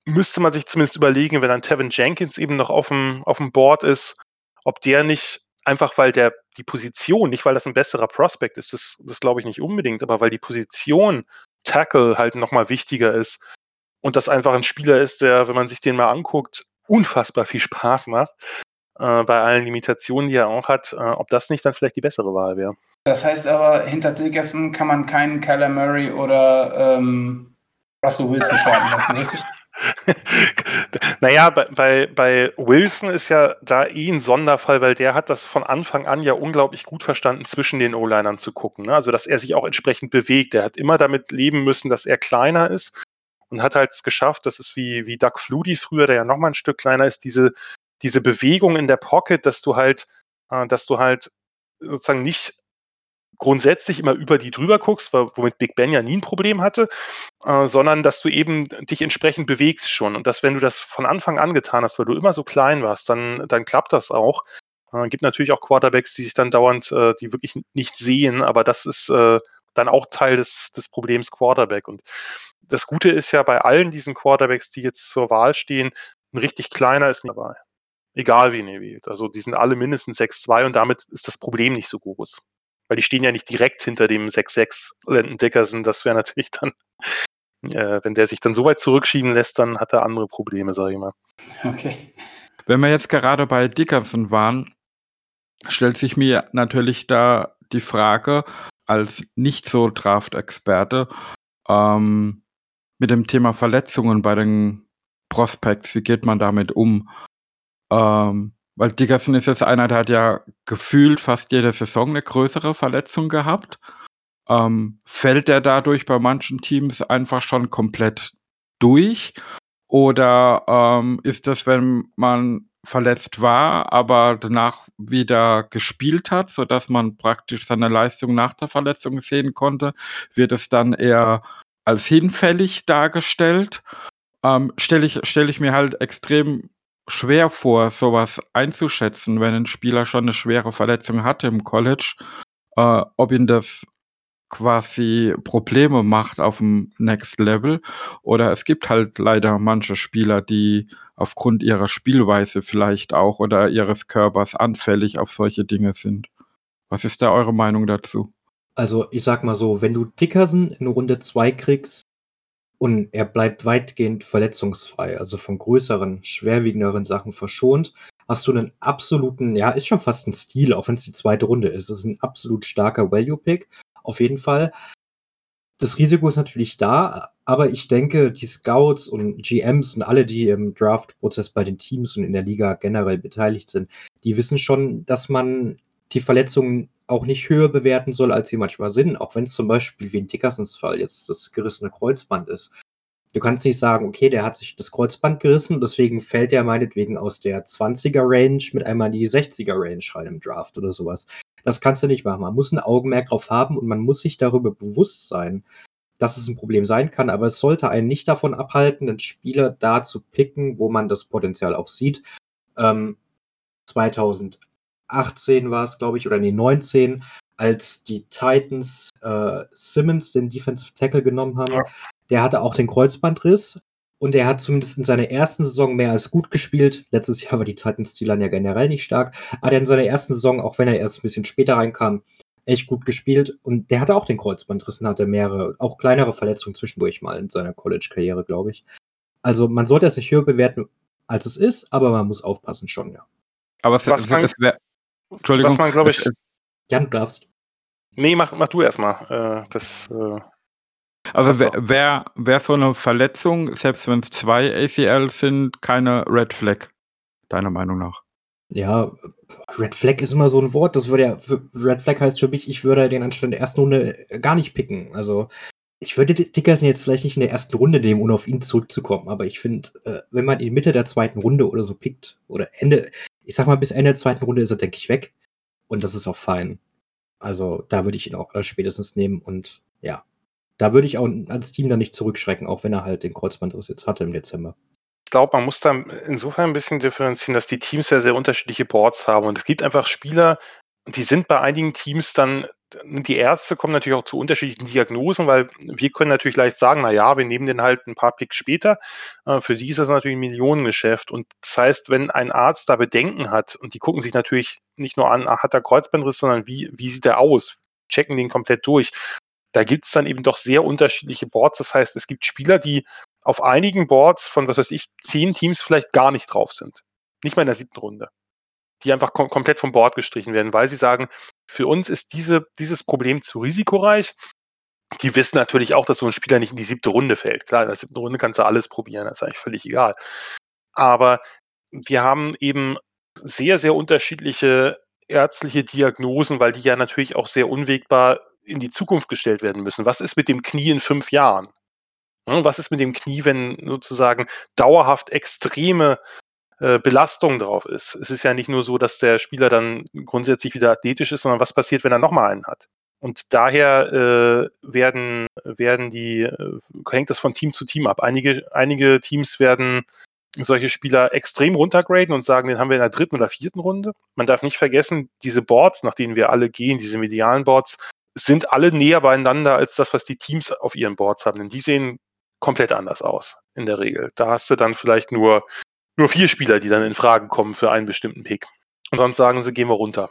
müsste man sich zumindest überlegen, wenn dann Tevin Jenkins eben noch auf dem, auf dem Board ist, ob der nicht einfach, weil der die Position, nicht weil das ein besserer Prospect ist, das, das glaube ich nicht unbedingt, aber weil die Position Tackle halt nochmal wichtiger ist und das einfach ein Spieler ist, der, wenn man sich den mal anguckt, unfassbar viel Spaß macht, äh, bei allen Limitationen, die er auch hat, äh, ob das nicht dann vielleicht die bessere Wahl wäre. Das heißt aber, hinter Dickerson kann man keinen Kyler Murray oder ähm, Russell Wilson starten lassen, richtig? naja, bei, bei, bei Wilson ist ja da eh ein Sonderfall, weil der hat das von Anfang an ja unglaublich gut verstanden, zwischen den O-Linern zu gucken. Ne? Also, dass er sich auch entsprechend bewegt. Er hat immer damit leben müssen, dass er kleiner ist und hat halt es geschafft, das ist wie, wie Doug Flutie früher, der ja nochmal ein Stück kleiner ist, diese, diese Bewegung in der Pocket, dass du halt, äh, dass du halt sozusagen nicht grundsätzlich immer über die drüber guckst, womit Big Ben ja nie ein Problem hatte, äh, sondern dass du eben dich entsprechend bewegst schon. Und dass, wenn du das von Anfang an getan hast, weil du immer so klein warst, dann, dann klappt das auch. Äh, gibt natürlich auch Quarterbacks, die sich dann dauernd, äh, die wirklich nicht sehen, aber das ist äh, dann auch Teil des, des Problems Quarterback. Und das Gute ist ja bei allen diesen Quarterbacks, die jetzt zur Wahl stehen, ein richtig kleiner ist nicht dabei. Egal wie ihr wählt. Also die sind alle mindestens 6-2 und damit ist das Problem nicht so groß weil die stehen ja nicht direkt hinter dem 6-6 Landon Dickerson. Das wäre natürlich dann, äh, wenn der sich dann so weit zurückschieben lässt, dann hat er andere Probleme, sage ich mal. Okay. Wenn wir jetzt gerade bei Dickerson waren, stellt sich mir natürlich da die Frage, als nicht so Draft-Experte, ähm, mit dem Thema Verletzungen bei den Prospects, wie geht man damit um? Ähm, weil Dickerson ist jetzt einer, der hat ja gefühlt fast jede Saison eine größere Verletzung gehabt. Ähm, fällt der dadurch bei manchen Teams einfach schon komplett durch? Oder ähm, ist das, wenn man verletzt war, aber danach wieder gespielt hat, sodass man praktisch seine Leistung nach der Verletzung sehen konnte, wird es dann eher als hinfällig dargestellt? Ähm, Stelle ich, stell ich mir halt extrem schwer vor, sowas einzuschätzen, wenn ein Spieler schon eine schwere Verletzung hatte im College, äh, ob ihn das quasi Probleme macht auf dem Next Level. Oder es gibt halt leider manche Spieler, die aufgrund ihrer Spielweise vielleicht auch oder ihres Körpers anfällig auf solche Dinge sind. Was ist da eure Meinung dazu? Also ich sag mal so, wenn du Dickerson in Runde 2 kriegst, und er bleibt weitgehend verletzungsfrei, also von größeren, schwerwiegenderen Sachen verschont. Hast du einen absoluten, ja, ist schon fast ein Stil, auch wenn es die zweite Runde ist. Es ist ein absolut starker Value-Pick, auf jeden Fall. Das Risiko ist natürlich da, aber ich denke, die Scouts und GMs und alle, die im Draft-Prozess bei den Teams und in der Liga generell beteiligt sind, die wissen schon, dass man die Verletzungen auch nicht höher bewerten soll, als sie manchmal sind, auch wenn es zum Beispiel wie in Dickersons Fall jetzt das gerissene Kreuzband ist. Du kannst nicht sagen, okay, der hat sich das Kreuzband gerissen und deswegen fällt er meinetwegen aus der 20er-Range mit einmal in die 60er-Range rein im Draft oder sowas. Das kannst du nicht machen. Man muss ein Augenmerk drauf haben und man muss sich darüber bewusst sein, dass es ein Problem sein kann, aber es sollte einen nicht davon abhalten, den Spieler da zu picken, wo man das Potenzial auch sieht. Ähm, 2000 18 war es, glaube ich, oder nee, 19, als die Titans äh, Simmons, den Defensive Tackle, genommen haben. Ja. Der hatte auch den Kreuzbandriss. und er hat zumindest in seiner ersten Saison mehr als gut gespielt. Letztes Jahr war die Titans Steelern ja generell nicht stark, aber er in seiner ersten Saison, auch wenn er erst ein bisschen später reinkam, echt gut gespielt und der hatte auch den Kreuzbandriss und hatte mehrere, auch kleinere Verletzungen zwischendurch mal in seiner College-Karriere, glaube ich. Also man sollte es nicht höher bewerten, als es ist, aber man muss aufpassen schon, ja. Aber es, Was es, man- es wär, Entschuldigung. Was man, glaube ich. es- Jan, du darfst. Nee, mach, mach du erstmal. Äh, das, äh, Also wer, wer so eine Verletzung, selbst wenn es zwei ACL sind, keine Red Flag, deiner Meinung nach? Ja, Red Flag ist immer so ein Wort. Das würde ja, für- Red Flag heißt für mich, ich würde den anstatt der ersten Runde gar nicht picken. Also, ich würde die Dickerson jetzt vielleicht nicht in der ersten Runde nehmen, ohne auf ihn zurückzukommen. Aber ich finde, äh, wenn man ihn Mitte der zweiten Runde oder so pickt, oder Ende, ich sag mal, bis Ende der zweiten Runde ist er, denke ich, weg. Und das ist auch fein. Also, da würde ich ihn auch äh, spätestens nehmen. Und ja, da würde ich auch als Team dann nicht zurückschrecken, auch wenn er halt den Kreuzbandriss jetzt hatte im Dezember. ich glaube, man muss da insofern ein bisschen differenzieren, dass die Teams ja sehr unterschiedliche Boards haben. Und es gibt einfach Spieler, die sind bei einigen Teams dann, die Ärzte kommen natürlich auch zu unterschiedlichen Diagnosen, weil wir können natürlich leicht sagen, na ja, wir nehmen den halt ein paar Picks später. Äh, Für die ist das natürlich ein Millionengeschäft. Und das heißt, wenn ein Arzt da Bedenken hat, und die gucken sich natürlich nicht nur an, ah, hat er Kreuzbandriss, sondern wie, wie sieht er aus? Checken den komplett durch. Da gibt es dann eben doch sehr unterschiedliche Boards. Das heißt, es gibt Spieler, die auf einigen Boards von, was weiß ich, zehn Teams vielleicht gar nicht drauf sind. Nicht mal in der siebten Runde. Die einfach kom komplett vom Board gestrichen werden, weil sie sagen, für uns ist diese, dieses Problem zu risikoreich. Die wissen natürlich auch, dass so ein Spieler nicht in die siebte Runde fällt. Klar, in der siebten Runde kannst du alles probieren, das ist eigentlich völlig egal. Aber wir haben eben sehr, sehr unterschiedliche ärztliche Diagnosen, weil die ja natürlich auch sehr unwegbar in die Zukunft gestellt werden müssen. Was ist mit dem Knie in fünf Jahren? Ne, Was ist mit dem Knie, wenn sozusagen dauerhaft extreme äh, Belastung drauf ist? Es ist ja nicht nur so, dass der Spieler dann grundsätzlich wieder athletisch ist, sondern was passiert, wenn er nochmal einen hat? Und daher äh, werden, werden die, äh, hängt das von Team zu Team ab. Einige, einige Teams werden solche Spieler extrem runtergraden und sagen, den haben wir in der dritten oder vierten Runde. Man darf nicht vergessen, diese Boards, nach denen wir alle gehen, diese medialen Boards, sind alle näher beieinander als das, was die Teams auf ihren Boards haben. Denn die sehen komplett anders aus, in der Regel. Da hast du dann vielleicht nur, nur vier Spieler, die dann in Frage kommen für einen bestimmten Pick. Und sonst sagen sie, gehen wir runter.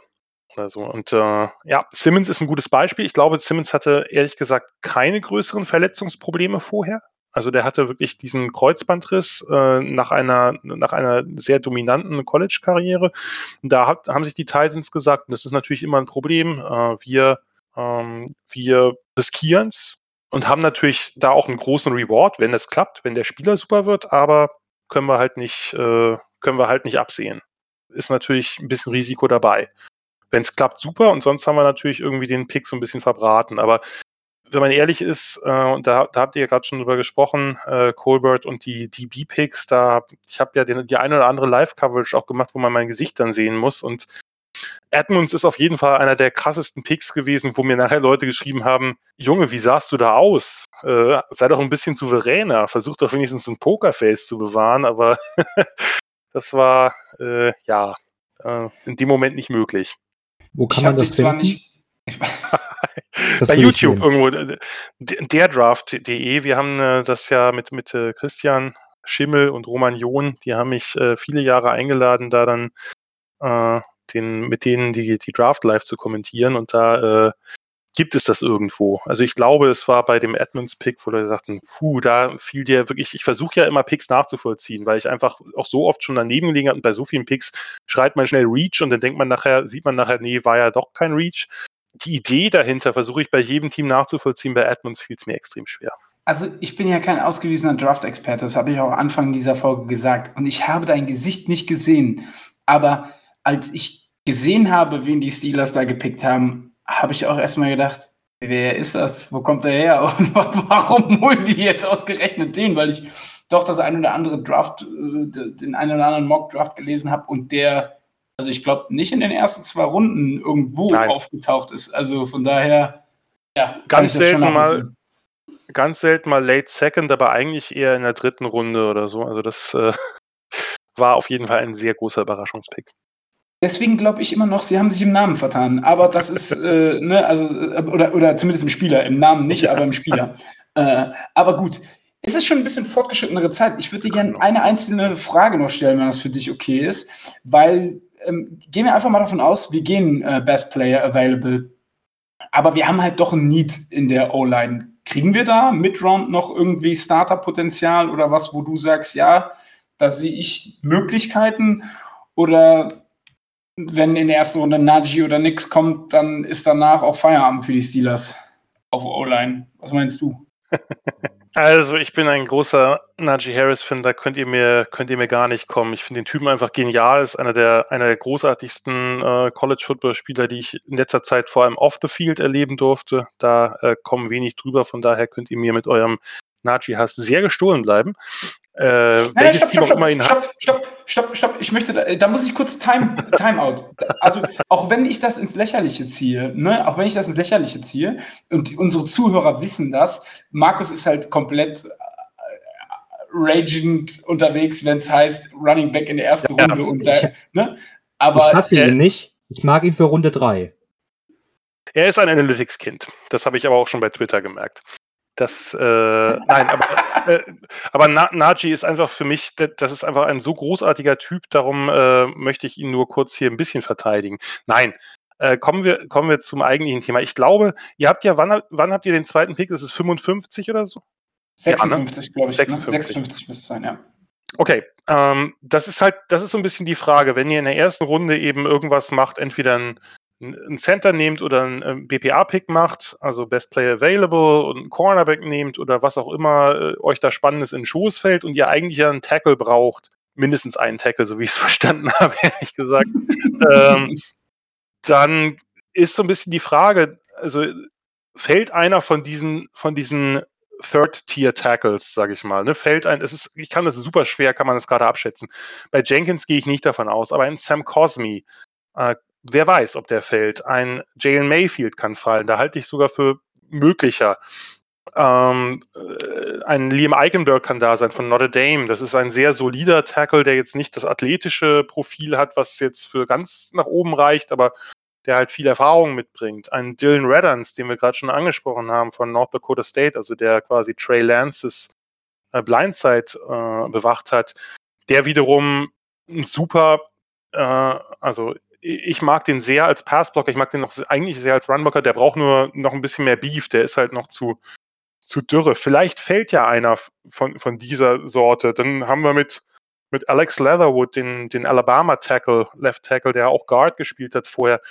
Oder so. Und äh, ja, Simmons ist ein gutes Beispiel. Ich glaube, Simmons hatte ehrlich gesagt keine größeren Verletzungsprobleme vorher. Also der hatte wirklich diesen Kreuzbandriss äh, nach, einer, nach einer sehr dominanten College-Karriere. Da hat, haben sich die Titans gesagt, und das ist natürlich immer ein Problem, äh, wir, ähm, wir riskieren es und haben natürlich da auch einen großen Reward, wenn es klappt, wenn der Spieler super wird, aber können wir halt nicht, äh, können wir halt nicht absehen. Ist natürlich ein bisschen Risiko dabei. Wenn es klappt, super, und sonst haben wir natürlich irgendwie den Pick so ein bisschen verbraten. Aber wenn man ehrlich ist, äh, und da, da habt ihr ja gerade schon drüber gesprochen, äh, Colbert und die DB-Picks, da, ich habe ja den, die eine oder andere Live-Coverage auch gemacht, wo man mein Gesicht dann sehen muss. Und Edmonds ist auf jeden Fall einer der krassesten Picks gewesen, wo mir nachher Leute geschrieben haben, Junge, wie sahst du da aus? Äh, sei doch ein bisschen souveräner, versuch doch wenigstens ein Pokerface zu bewahren, aber das war, äh, ja, äh, in dem Moment nicht möglich. Wo kann Ich man das zwar finden? nicht. Bei YouTube irgendwo, derdraft.de, wir haben äh, das ja mit, mit äh, Christian Schimmel und Roman John, die haben mich äh, viele Jahre eingeladen, da dann äh, den, mit denen die, die Draft live zu kommentieren und da äh, gibt es das irgendwo. Also ich glaube, es war bei dem Edmonds-Pick, wo Leute sagten, puh, da fiel dir wirklich, ich versuche ja immer Picks nachzuvollziehen, weil ich einfach auch so oft schon daneben gelegen habe und bei so vielen Picks schreit man schnell Reach und dann denkt man nachher, sieht man nachher, nee, war ja doch kein Reach. Die Idee dahinter versuche ich bei jedem Team nachzuvollziehen, bei Edmonds fiel es mir extrem schwer. Also ich bin ja kein ausgewiesener Draft-Experte, das habe ich auch Anfang dieser Folge gesagt. Und ich habe dein Gesicht nicht gesehen. Aber als ich gesehen habe, wen die Steelers da gepickt haben, habe ich auch erstmal gedacht, wer ist das? Wo kommt der her? Und warum holen die jetzt ausgerechnet den? Weil ich doch das ein oder andere Draft, äh, den einen oder anderen Mock-Draft gelesen habe und der, also ich glaube, nicht in den ersten zwei Runden irgendwo Nein. aufgetaucht ist. Also von daher, ja, Ganz selten mal-. Ganz selten mal Late Second, aber eigentlich eher in der dritten Runde oder so. Also das äh, war auf jeden Fall ein sehr großer Überraschungspick. Deswegen glaube ich immer noch, sie haben sich im Namen vertan. Aber das ist, äh, ne, also, äh, oder, oder zumindest im Spieler, im Namen nicht, aber im Spieler. Äh, aber gut, es ist schon ein bisschen fortgeschrittenere Zeit. Ich würde dir gerne eine einzelne Frage noch stellen, wenn das für dich okay ist, weil ähm, gehen wir einfach mal davon aus, wir gehen äh, Best Player Available, aber wir haben halt doch ein Need in der O-Line. Kriegen wir da Midround noch irgendwie Starter-Potenzial oder was, wo du sagst, ja, da sehe ich Möglichkeiten oder wenn in der ersten Runde Najee oder nix kommt, dann ist danach auch Feierabend für die Steelers auf O-Line. Was meinst du? Also, ich bin ein großer Najee Harris-Fan, da könnt ihr mir, könnt ihr mir gar nicht kommen. Ich finde den Typen einfach genial, ist einer der, einer der großartigsten äh, College-Football-Spieler, die ich in letzter Zeit vor allem off the field erleben durfte. Da äh, kommen wenig drüber, von daher könnt ihr mir mit eurem Najee-Hass sehr gestohlen bleiben. Äh, Nein, stopp, stopp, stopp, stopp, stopp, stopp, stopp, ich möchte, da, da muss ich kurz Time, Timeout. Also, auch wenn ich das ins Lächerliche ziehe, ne, auch wenn ich das ins Lächerliche ziehe, und die, unsere Zuhörer wissen das, Markus ist halt komplett äh, ragend unterwegs, wenn es heißt Running Back in der ersten ja, Runde. Und da, ne? Aber, ich hasse ihn äh, nicht, ich mag ihn für Runde 3. Er ist ein Analytics-Kind. Das habe ich aber auch schon bei Twitter gemerkt. Das, äh, nein, aber, äh, aber Na Naji ist einfach für mich, das ist einfach ein so großartiger Typ, darum äh, möchte ich ihn nur kurz hier ein bisschen verteidigen. Nein, äh, kommen, wir, kommen wir zum eigentlichen Thema. Ich glaube, ihr habt ja, wann, wann habt ihr den zweiten Pick? Ist es 55 oder so? 56, ja, ne? glaube ich. 56, ne? 56 müsste sein, ja. Okay, ähm, das ist halt, das ist so ein bisschen die Frage, wenn ihr in der ersten Runde eben irgendwas macht, entweder ein ein Center nehmt oder einen ähm, BPA-Pick macht, also Best Player Available und einen Cornerback nehmt oder was auch immer äh, euch da Spannendes in den Schoß fällt und ihr eigentlich ja einen Tackle braucht, mindestens einen Tackle, so wie ich es verstanden habe, ehrlich gesagt, ähm, dann ist so ein bisschen die Frage, also fällt einer von diesen, von diesen Third-Tier-Tackles, sage ich mal. Ne? Fällt ein, es ist, ich kann das super schwer, kann man das gerade abschätzen. Bei Jenkins gehe ich nicht davon aus, aber ein Sam Cosme äh, wer weiß, ob der fällt. Ein Jalen Mayfield kann fallen. Da halte ich sogar für möglicher. Ähm, äh, ein Liam Eichenberg kann da sein von Notre Dame. Das ist ein sehr solider Tackle, der jetzt nicht das athletische Profil hat, was jetzt für ganz nach oben reicht, aber der halt viel Erfahrung mitbringt. Ein Dylan Reddans, den wir gerade schon angesprochen haben von North Dakota State, also der quasi Trey Lances äh, Blindside äh, bewacht hat, der wiederum ein super, äh, also ich mag den sehr als Passblocker, ich mag den noch eigentlich sehr als Runblocker, der braucht nur noch ein bisschen mehr Beef, der ist halt noch zu, zu dürre. Vielleicht fällt ja einer von, von dieser Sorte. Dann haben wir mit, mit Alex Leatherwood den, den Alabama-Tackle, Left Tackle, der auch Guard gespielt hat vorher,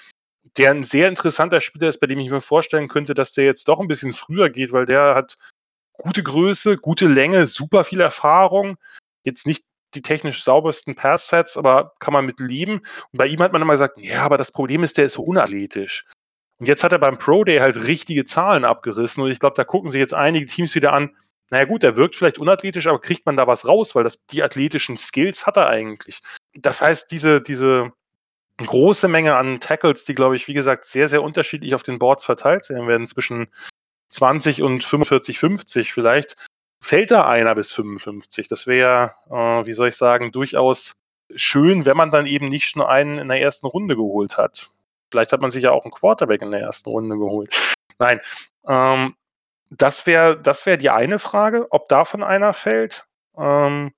der ein sehr interessanter Spieler ist, bei dem ich mir vorstellen könnte, dass der jetzt doch ein bisschen früher geht, weil der hat gute Größe, gute Länge, super viel Erfahrung. Jetzt nicht die technisch saubersten Pass-Sets, aber kann man mit leben. Und bei ihm hat man immer gesagt, ja, aber das Problem ist, der ist so unathletisch. Und jetzt hat er beim Pro Day halt richtige Zahlen abgerissen und ich glaube, da gucken sich jetzt einige Teams wieder an, naja gut, der wirkt vielleicht unathletisch, aber kriegt man da was raus, weil das, die athletischen Skills hat er eigentlich. Das heißt, diese, diese große Menge an Tackles, die, glaube ich, wie gesagt, sehr, sehr unterschiedlich auf den Boards verteilt sein werden, zwischen 20 und 45, 50 vielleicht, fällt da einer bis 55. Das wäre, äh, wie soll ich sagen, durchaus schön, wenn man dann eben nicht schon einen in der ersten Runde geholt hat. Vielleicht hat man sich ja auch einen Quarterback in der ersten Runde geholt. Nein, ähm, das wäre das wär die eine Frage, ob davon einer fällt. Ähm,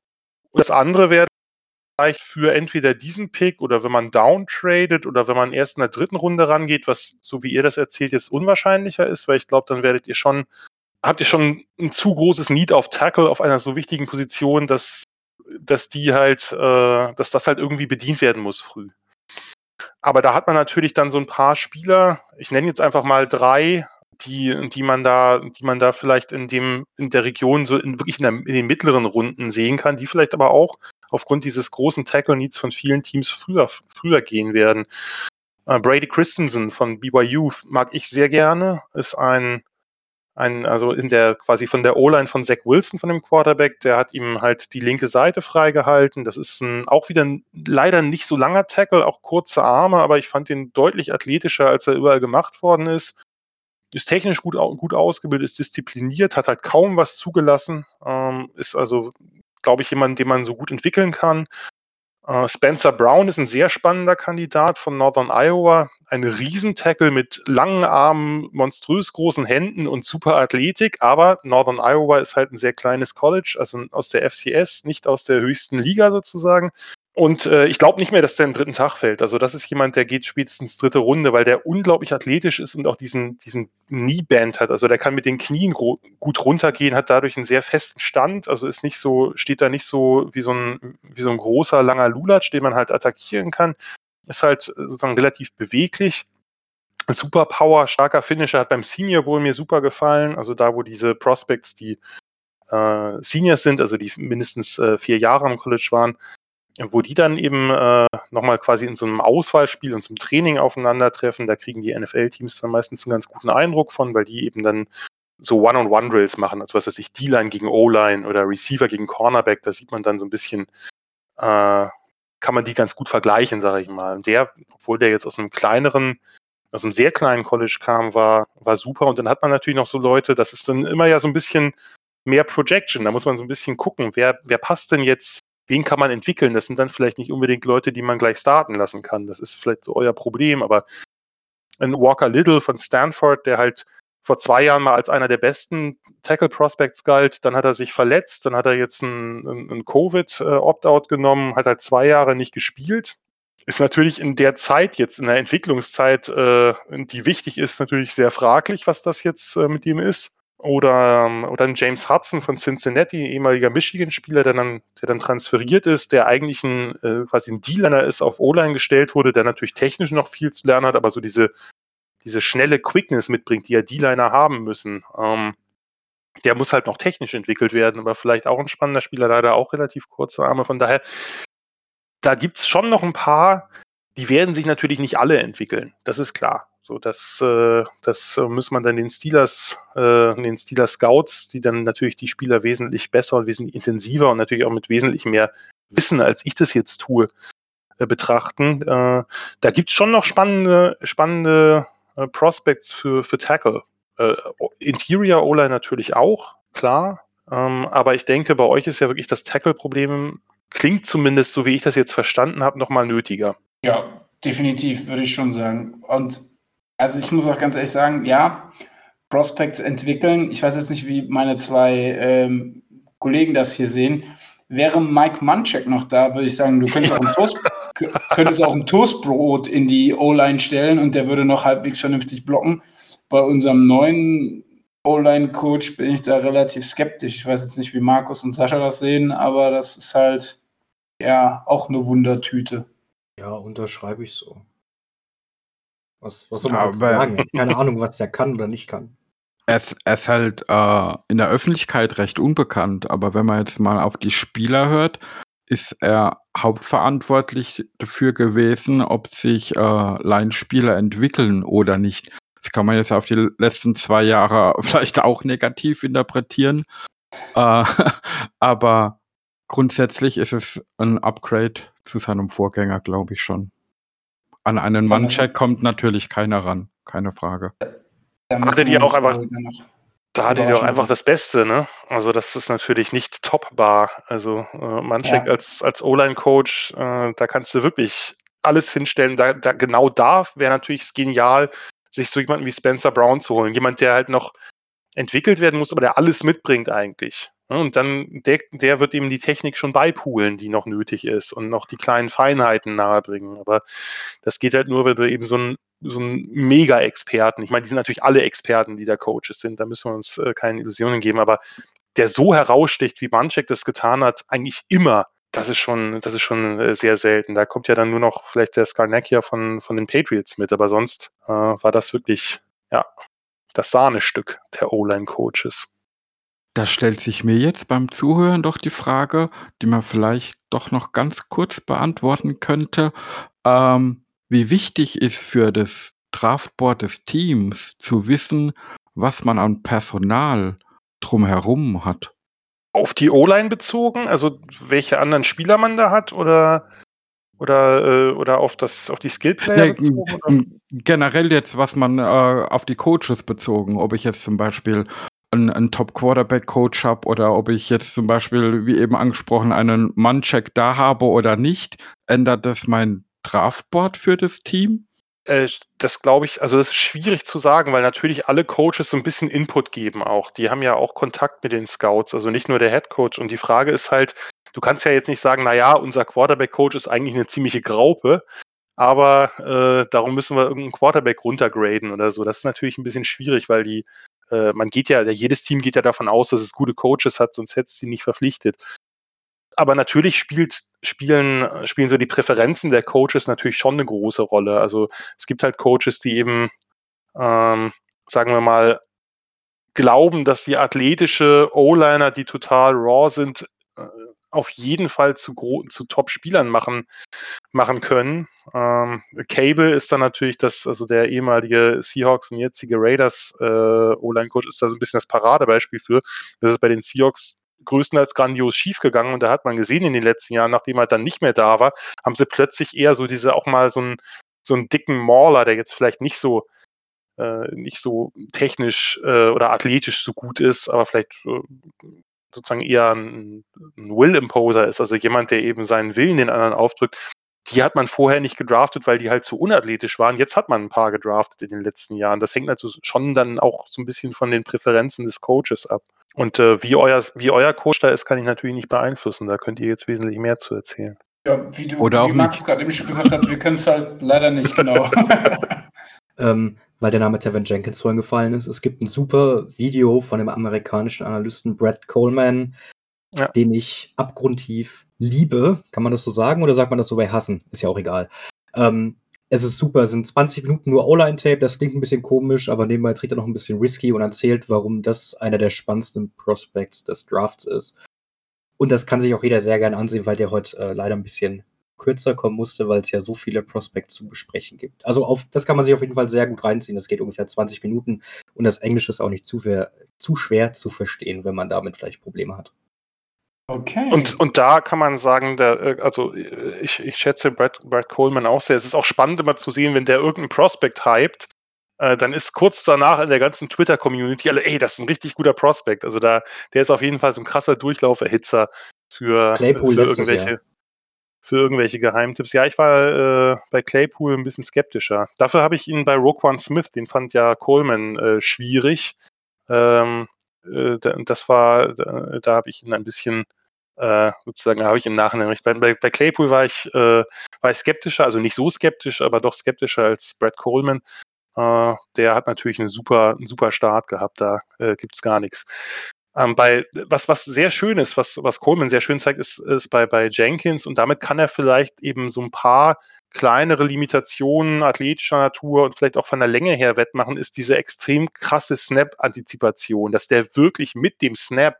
das andere wäre vielleicht für entweder diesen Pick oder wenn man downtradet oder wenn man erst in der dritten Runde rangeht, was, so wie ihr das erzählt, jetzt unwahrscheinlicher ist, weil ich glaube, dann werdet ihr schon habt ihr schon ein zu großes Need auf Tackle auf einer so wichtigen Position, dass, dass die halt, äh, dass das halt irgendwie bedient werden muss früh. Aber da hat man natürlich dann so ein paar Spieler, ich nenne jetzt einfach mal drei, die, die man da, die man da vielleicht in dem, in der Region so in, wirklich in, der, in den mittleren Runden sehen kann, die vielleicht aber auch aufgrund dieses großen Tackle-Needs von vielen Teams früher, früher gehen werden. Uh, Brady Christensen von BYU mag ich sehr gerne, ist ein ein, also in der quasi von der O-Line von Zach Wilson, von dem Quarterback, der hat ihm halt die linke Seite freigehalten. Das ist ein, auch wieder ein leider nicht so langer Tackle, auch kurze Arme, aber ich fand ihn deutlich athletischer, als er überall gemacht worden ist. Ist technisch gut, gut ausgebildet, ist diszipliniert, hat halt kaum was zugelassen, ähm, ist also, glaube ich, jemand, den man so gut entwickeln kann. Äh, Spencer Brown ist ein sehr spannender Kandidat von Northern Iowa. Ein Riesentackle mit langen Armen, monströs großen Händen und super Athletik. Aber Northern Iowa ist halt ein sehr kleines College, also aus der FCS, nicht aus der höchsten Liga sozusagen. Und äh, ich glaube nicht mehr, dass der im dritten Tag fällt. Also das ist jemand, der geht spätestens dritte Runde, weil der unglaublich athletisch ist und auch diesen, diesen Knee-Band hat. Also der kann mit den Knien gut runtergehen, hat dadurch einen sehr festen Stand. Also ist nicht so, steht da nicht so wie so ein, wie so ein großer, langer Lulatsch, den man halt attackieren kann. Ist halt sozusagen relativ beweglich. Super Power, starker Finisher, hat beim Senior Bowl mir super gefallen. Also da, wo diese Prospects, die äh, Seniors sind, also die mindestens äh, vier Jahre am College waren, wo die dann eben äh, nochmal quasi in so einem Auswahlspiel und zum Training aufeinandertreffen. Da kriegen die NFL-Teams dann meistens einen ganz guten Eindruck von, weil die eben dann so One-on-One-Drills machen, also was weiß ich, D-Line gegen O-Line oder Receiver gegen Cornerback, da sieht man dann so ein bisschen, äh, kann man die ganz gut vergleichen, sage ich mal. Und der, obwohl der jetzt aus einem kleineren, aus einem sehr kleinen College kam, war, war super. Und dann hat man natürlich noch so Leute, das ist dann immer ja so ein bisschen mehr Projection. Da muss man so ein bisschen gucken, wer, wer passt denn jetzt wen kann man entwickeln? Das sind dann vielleicht nicht unbedingt Leute, die man gleich starten lassen kann. Das ist vielleicht so euer Problem, aber ein Walker Little von Stanford, der halt vor zwei Jahren mal als einer der besten Tackle Prospects galt, dann hat er sich verletzt, dann hat er jetzt ein, ein, ein Covid-Opt-out genommen, hat halt zwei Jahre nicht gespielt. Ist natürlich in der Zeit, jetzt in der Entwicklungszeit, äh, die wichtig ist, natürlich sehr fraglich, was das jetzt äh, mit ihm ist. Oder, ähm, oder ein James Hudson von Cincinnati, ehemaliger Michigan-Spieler, der dann, der dann transferiert ist, der eigentlich ein, äh, quasi ein D-Liner ist, auf O-Line gestellt wurde, der natürlich technisch noch viel zu lernen hat, aber so diese, diese schnelle Quickness mitbringt, die ja D-Liner haben müssen. Ähm, der muss halt noch technisch entwickelt werden, aber vielleicht auch ein spannender Spieler, leider auch relativ kurze Arme. Von daher, da gibt es schon noch ein paar, die werden sich natürlich nicht alle entwickeln. Das ist klar. So, das, äh, das muss man dann den Steelers, äh, den Steelers Scouts, die dann natürlich die Spieler wesentlich besser und wesentlich intensiver und natürlich auch mit wesentlich mehr Wissen, als ich das jetzt tue, äh, betrachten. Äh, da gibt's schon noch spannende, spannende äh, Prospects für, für Tackle. Äh, Interior O-Line natürlich auch, klar. Ähm, aber ich denke, bei euch ist ja wirklich das Tackle-Problem, klingt zumindest, so wie ich das jetzt verstanden habe, nochmal nötiger. Ja, definitiv, würde ich schon sagen. Und also ich muss auch ganz ehrlich sagen, ja, Prospects entwickeln. Ich weiß jetzt nicht, wie meine zwei ähm, Kollegen das hier sehen. Wäre Mike Munchak noch da, würde ich sagen, du könntest auch ein, Toast, könntest auch ein Toastbrot in die O-Line stellen und der würde noch halbwegs vernünftig blocken. Bei unserem neuen O-Line-Coach bin ich da relativ skeptisch. Ich weiß jetzt nicht, wie Markus und Sascha das sehen, aber das ist halt ja auch eine Wundertüte. Ja, unterschreibe ich so. Was, was soll man jetzt sagen? Keine Ahnung, was der kann oder nicht kann. Er ist, halt äh, in der Öffentlichkeit recht unbekannt, aber wenn man jetzt mal auf die Spieler hört, ist er hauptverantwortlich dafür gewesen, ob sich äh, Line-Spieler entwickeln oder nicht. Das kann man jetzt auf die letzten zwei Jahre vielleicht auch negativ interpretieren. Äh, aber grundsätzlich ist es ein Upgrade zu seinem Vorgänger, glaube ich schon. An einen Manncheck kommt natürlich keiner ran, keine Frage. Da hattet ihr auch einfach, da hattet ihr auch einfach das Beste, ne? Also das ist natürlich nicht topbar. Also äh, Manchek ja. als, als O-Line-Coach, äh, da kannst du wirklich alles hinstellen. Da, da genau da wäre natürlich genial, sich so jemanden wie Spencer Brown zu holen. Jemand, der halt noch entwickelt werden muss, aber der alles mitbringt eigentlich. Ne, und dann, der, der wird ihm die Technik schon beipulen, die noch nötig ist und noch die kleinen Feinheiten nahebringen. Aber das geht halt nur, wenn du eben so einen, so einen Mega-Experten, ich meine, die sind natürlich alle Experten, die da Coaches sind, da müssen wir uns äh, keine Illusionen geben, aber der so heraussticht, wie Manchek das getan hat, eigentlich immer, das ist schon, das ist schon äh, sehr selten. Da kommt ja dann nur noch vielleicht der Skarnakia von, von den Patriots mit, aber sonst äh, war das wirklich, ja, das Sahnestück der O-Line-Coaches. Da stellt sich mir jetzt beim Zuhören doch die Frage, die man vielleicht doch noch ganz kurz beantworten könnte. Ähm, wie wichtig ist für das Draftboard des Teams zu wissen, was man an Personal drumherum hat? Auf die O-Line bezogen, also welche anderen Spieler man da hat oder oder, äh, oder auf das auf die Skillplayer nee, bezogen? Generell jetzt, was man äh, auf die Coaches bezogen, ob ich jetzt zum Beispiel einen, einen Top-Quarterback-Coach habe oder ob ich jetzt zum Beispiel, wie eben angesprochen, einen Mann-Check da habe oder nicht. ändert das mein Draftboard für das Team? Äh, das glaube ich, also das ist schwierig zu sagen, weil natürlich alle Coaches so ein bisschen Input geben auch. Die haben ja auch Kontakt mit den Scouts, also nicht nur der Head Coach. Und die Frage ist halt, du kannst ja jetzt nicht sagen, naja, unser Quarterback-Coach ist eigentlich eine ziemliche Graupe, aber äh, darum müssen wir irgendeinen Quarterback runtergraden oder so. Das ist natürlich ein bisschen schwierig, weil die, äh, man geht ja, jedes Team geht ja davon aus, dass es gute Coaches hat, sonst hätte es sie nicht verpflichtet aber natürlich spielt, spielen, spielen so die Präferenzen der Coaches natürlich schon eine große Rolle. Also es gibt halt Coaches, die eben, ähm, sagen wir mal, glauben, dass die athletische O-Liner, die total raw sind, äh, auf jeden Fall zu, zu Top-Spielern machen, machen können. Ähm, Cable ist dann natürlich das, also der ehemalige Seahawks und jetzige Raiders äh, O-Line-Coach ist da so ein bisschen das Paradebeispiel für. Das ist bei den Seahawks größtenteils grandios schiefgegangen und da hat man gesehen in den letzten Jahren, nachdem er dann nicht mehr da war, haben sie plötzlich eher so diese auch mal so einen, so einen dicken Mauler, der jetzt vielleicht nicht so äh, nicht so technisch äh, oder athletisch so gut ist, aber vielleicht äh, sozusagen eher ein, ein Will-Imposer ist, also jemand, der eben seinen Willen den anderen aufdrückt. Die hat man vorher nicht gedraftet, weil die halt zu unathletisch waren. Jetzt hat man ein paar gedraftet in den letzten Jahren. Das hängt also schon dann auch so ein bisschen von den Präferenzen des Coaches ab. Und äh, wie, euer, wie euer Coach da ist, kann ich natürlich nicht beeinflussen. Da könnt ihr jetzt wesentlich mehr zu erzählen. Ja, wie du, Oder wie Max gerade eben schon gesagt hat, wir können es halt leider nicht genau. ähm, weil der Name Tevin Jenkins vorhin gefallen ist. Es gibt ein super Video von dem amerikanischen Analysten Brad Coleman, ja. den ich abgrundtief liebe. Kann man das so sagen oder sagt man das so bei Hassen? Ist ja auch egal. Ähm, es ist super, es sind 20 Minuten nur O-Line-Tape, das klingt ein bisschen komisch, aber nebenbei tritt er noch ein bisschen risky und erzählt, warum das einer der spannendsten Prospects des Drafts ist. Und das kann sich auch jeder sehr gerne ansehen, weil der heute äh, leider ein bisschen kürzer kommen musste, weil es ja so viele Prospects zu besprechen gibt. Also auf, das kann man sich auf jeden Fall sehr gut reinziehen. Das geht ungefähr 20 Minuten und das Englisch ist auch nicht zu, zu schwer zu verstehen, wenn man damit vielleicht Probleme hat. Okay. Und, und da kann man sagen, der, äh, also äh, ich, ich schätze Brad, Brad Coleman auch sehr. Es ist auch spannend immer zu sehen, wenn der irgendeinen Prospect hypt, äh, dann ist kurz danach in der ganzen Twitter-Community alle, ey, das ist ein richtig guter Prospect. Also da, der ist auf jeden Fall so ein krasser Durchlauferhitzer für, für irgendwelche. Für irgendwelche Geheimtipps. Ja, ich war äh, bei Claypool ein bisschen skeptischer. Dafür habe ich ihn bei Roquan Smith, den fand ja Coleman äh, schwierig. Ähm, äh, das war, da, da habe ich ihn ein bisschen äh, sozusagen habe ich im Nachhinein recht. Bei, bei, bei Claypool war ich, äh, war ich skeptischer, also nicht so skeptisch, aber doch skeptischer als Brad Coleman. Äh, der hat natürlich einen super, einen super Start gehabt, da äh, gibt's gar nichts. Ähm, bei, was, was sehr schön ist, was, was Coleman sehr schön zeigt, ist, ist bei, bei Jenkins und damit kann er vielleicht eben so ein paar kleinere Limitationen athletischer Natur und vielleicht auch von der Länge her wettmachen, ist diese extrem krasse Snap-Antizipation, dass der wirklich mit dem Snap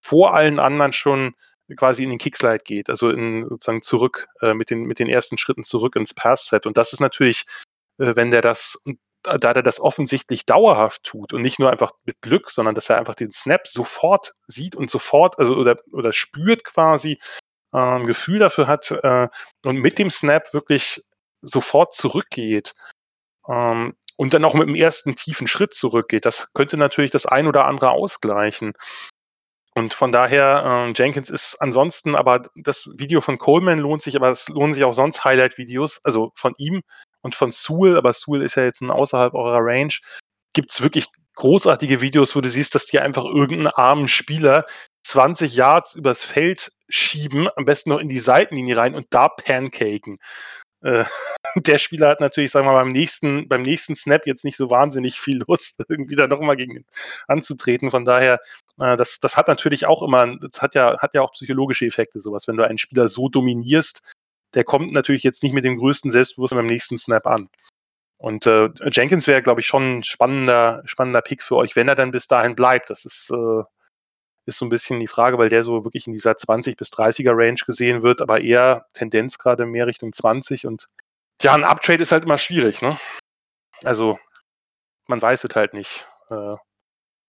vor allen anderen schon quasi in den Kickslide geht, also in, sozusagen zurück, äh, mit, den, mit den ersten Schritten zurück ins Pass-Set. Und das ist natürlich, äh, wenn der das, da der das offensichtlich dauerhaft tut und nicht nur einfach mit Glück, sondern dass er einfach den Snap sofort sieht und sofort, also oder, oder spürt quasi, äh, ein Gefühl dafür hat äh, und mit dem Snap wirklich sofort zurückgeht ähm, und dann auch mit dem ersten tiefen Schritt zurückgeht. Das könnte natürlich das ein oder andere ausgleichen. Und von daher, äh, Jenkins ist ansonsten, aber das Video von Coleman lohnt sich, aber es lohnen sich auch sonst Highlight-Videos, also von ihm und von Sewell, aber Sewell ist ja jetzt außerhalb eurer Range, gibt es wirklich großartige Videos, wo du siehst, dass die einfach irgendeinen armen Spieler 20 Yards übers Feld schieben, am besten noch in die Seitenlinie rein und da pancaken. Äh, der Spieler hat natürlich, sagen wir mal, beim nächsten, beim nächsten Snap jetzt nicht so wahnsinnig viel Lust, irgendwie da nochmal gegen ihn anzutreten. Von daher, äh, das, das hat natürlich auch immer, das hat ja, hat ja auch psychologische Effekte, sowas. Wenn du einen Spieler so dominierst, der kommt natürlich jetzt nicht mit dem größten Selbstbewusstsein beim nächsten Snap an. Und äh, Jenkins wäre, glaube ich, schon ein spannender, spannender Pick für euch, wenn er dann bis dahin bleibt. Das ist, äh, ist so ein bisschen die Frage, weil der so wirklich in dieser 20 bis 30er Range gesehen wird, aber eher Tendenz gerade mehr Richtung 20 und ja, ein Uptrade ist halt immer schwierig, ne? Also, man weiß es halt nicht, äh,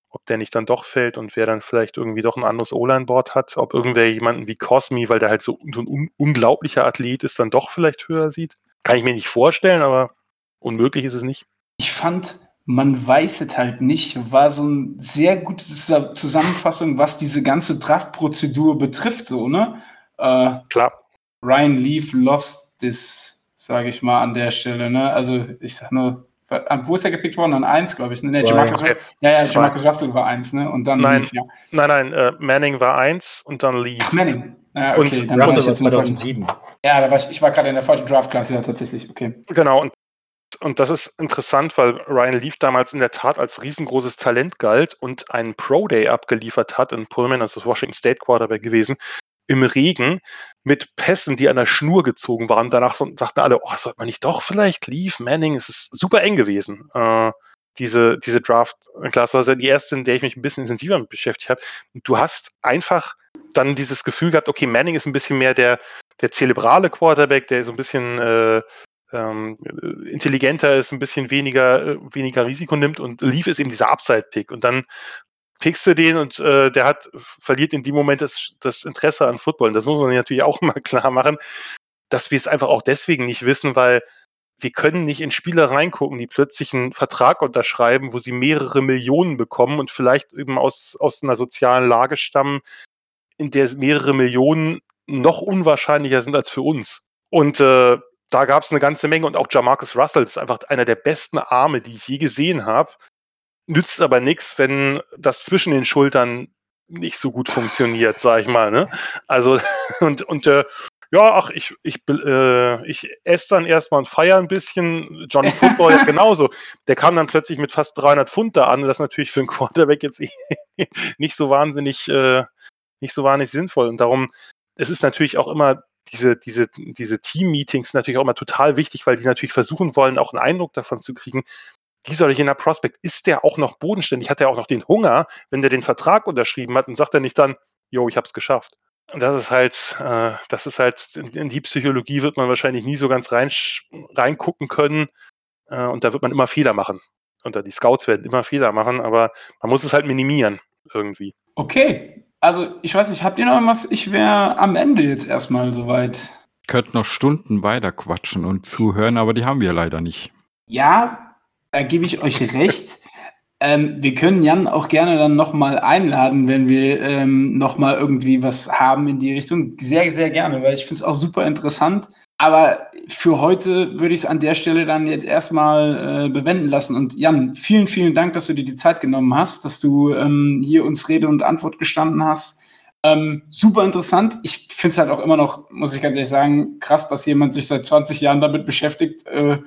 ob der nicht dann doch fällt und wer dann vielleicht irgendwie doch ein anderes O-Line-Board hat, ob irgendwer jemanden wie Cosmi, weil der halt so, so ein un unglaublicher Athlet ist, dann doch vielleicht höher sieht. Kann ich mir nicht vorstellen, aber unmöglich ist es nicht. Ich fand man weiß es halt nicht, war so eine sehr gute Zusammenfassung, was diese ganze Draftprozedur betrifft, so, ne? Äh, Klar. Ryan Leaf loves this, sage ich mal an der Stelle. Ne? Also ich sag nur, wo ist er gepickt worden? An 1, glaube ich. Ne? Nee, Jamarcus, okay. Ja, ja, Jamarcus Russell war 1, ne? Und dann nein, Leaf, ja. Nein, nein, äh, Manning war 1 und dann Leaf. Ach, Manning. Ja, okay, und dann Russell war 2007. Ja, da war ich, ich war gerade in der falschen Draftklasse, ja, tatsächlich. Okay. Genau, und und das ist interessant, weil Ryan Leaf damals in der Tat als riesengroßes Talent galt und einen Pro Day abgeliefert hat in Pullman, das ist Washington State Quarterback gewesen, im Regen mit Pässen, die an der Schnur gezogen waren. Danach sagten alle, oh, sollte man nicht doch vielleicht Leaf, Manning, es ist super eng gewesen. Äh, diese, diese Draft-Klasse war also die erste, in der ich mich ein bisschen intensiver mit beschäftigt habe. Du hast einfach dann dieses Gefühl gehabt, okay, Manning ist ein bisschen mehr der, der zelebrale Quarterback, der so ein bisschen äh, ähm, intelligenter ist, ein bisschen weniger, äh, weniger Risiko nimmt und Leaf ist eben dieser Upside-Pick. Und dann pickst du den und äh, der hat, verliert in dem Moment das, das Interesse an Football. Und das muss man natürlich auch mal klar machen, dass wir es einfach auch deswegen nicht wissen, weil wir können nicht in Spieler reingucken, die plötzlich einen Vertrag unterschreiben, wo sie mehrere Millionen bekommen und vielleicht eben aus, aus einer sozialen Lage stammen, in der mehrere Millionen noch unwahrscheinlicher sind als für uns. Und äh, da gab es eine ganze Menge und auch Jamarcus Russell ist einfach einer der besten Arme, die ich je gesehen habe. Nützt aber nichts, wenn das zwischen den Schultern nicht so gut funktioniert, sag ich mal. Ne? Also, und, und äh, ja, ach, ich, ich, äh, ich esse dann erstmal und feiere ein bisschen. Johnny Football ist genauso. Der kam dann plötzlich mit fast 300 Pfund da an. Das ist natürlich für einen Quarterback jetzt nicht so wahnsinnig, äh, nicht so wahnsinnig sinnvoll. Und darum, es ist natürlich auch immer diese, diese, diese Team-Meetings natürlich auch immer total wichtig, weil die natürlich versuchen wollen, auch einen Eindruck davon zu kriegen, dieser jener Prospect, ist der auch noch bodenständig? Hat er auch noch den Hunger, wenn der den Vertrag unterschrieben hat und sagt er nicht dann, yo, ich hab's geschafft? Und das ist halt, äh, das ist halt, in, in, die Psychologie wird man wahrscheinlich nie so ganz rein, reingucken können. Äh, und da wird man immer Fehler machen. Und die Scouts werden immer Fehler machen, aber man muss es halt minimieren irgendwie. Okay, also, ich weiß nicht, habt ihr noch was? Ich wäre am Ende jetzt erstmal soweit. Ich könnte noch Stunden weiter quatschen und zuhören, aber die haben wir leider nicht. Ja, da gebe ich euch recht. Ähm, wir können Jan auch gerne dann nochmal einladen, wenn wir ähm, nochmal irgendwie was haben in die Richtung. Sehr, sehr gerne, weil ich finde es auch super interessant. Aber für heute würde ich es an der Stelle dann jetzt erstmal äh, bewenden lassen. Und Jan, vielen, vielen Dank, dass du dir die Zeit genommen hast, dass du ähm, hier uns Rede und Antwort gestanden hast. Ähm, super interessant. Ich finde es halt auch immer noch, muss ich ganz ehrlich sagen, krass, dass jemand sich seit 20 Jahren damit beschäftigt, äh,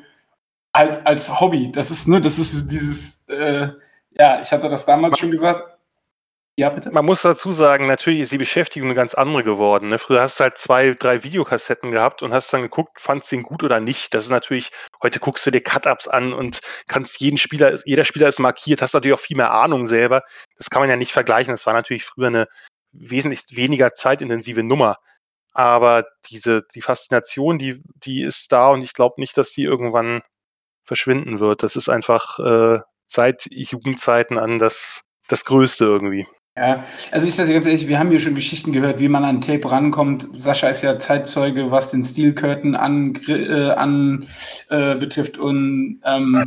halt als Hobby. Das ist, ne, das ist dieses, äh, ja, ich hatte das damals schon gesagt, ja, bitte. Man muss dazu sagen, natürlich ist die Beschäftigung eine ganz andere geworden. Ne? Früher hast du halt zwei, drei Videokassetten gehabt und hast dann geguckt, fandst du den gut oder nicht. Das ist natürlich, heute guckst du dir Cut-Ups an und kannst jeden Spieler, jeder Spieler ist markiert, hast natürlich auch viel mehr Ahnung selber. Das kann man ja nicht vergleichen. Das war natürlich früher eine wesentlich weniger zeitintensive Nummer. Aber diese, die Faszination, die, die ist da und ich glaube nicht, dass die irgendwann verschwinden wird. Das ist einfach äh, seit Jugendzeiten an das, das Größte irgendwie. Ja, also ich sage ganz ehrlich, wir haben hier schon Geschichten gehört, wie man an Tape rankommt. Sascha ist ja Zeitzeuge, was den Steel Curtain an, äh, an äh, betrifft und ähm,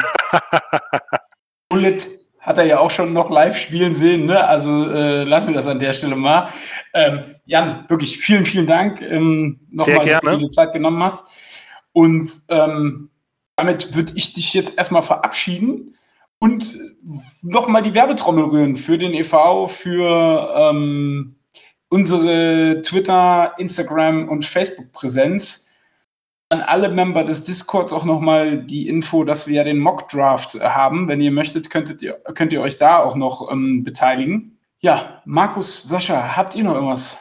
Bullet hat er ja auch schon noch live spielen sehen, ne? Also äh, lassen wir das an der Stelle mal. Ähm, Jan, wirklich vielen, vielen Dank ähm, nochmal, dass du dir die Zeit genommen hast. Und ähm, damit würde ich dich jetzt erstmal verabschieden und nochmal die Werbetrommel rühren für den EV, für ähm, unsere Twitter, Instagram und Facebook-Präsenz. An alle Member des Discords auch nochmal die Info, dass wir ja den Mock-Draft haben. Wenn ihr möchtet, könntet ihr, könnt ihr euch da auch noch ähm, beteiligen. Ja, Markus, Sascha, habt ihr noch irgendwas?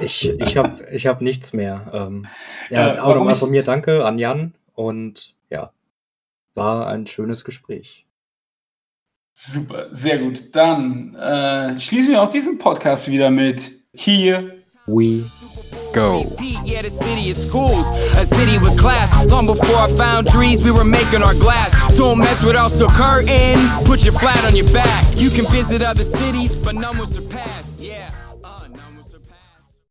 ich ich habe ich hab nichts mehr. Ähm, ja, äh, auch nochmal von mir danke an Jan und ja, war ein schönes Gespräch. Super, sehr gut. Dann äh, schließen wir auch diesen Podcast wieder mit Here We Go. Yeah, the city is schools, a city with class. Long before our foundries, we were making our glass. Don't mess with us, so curtain. Put your flat on your back. You can visit other cities, but none will surpass. Yeah.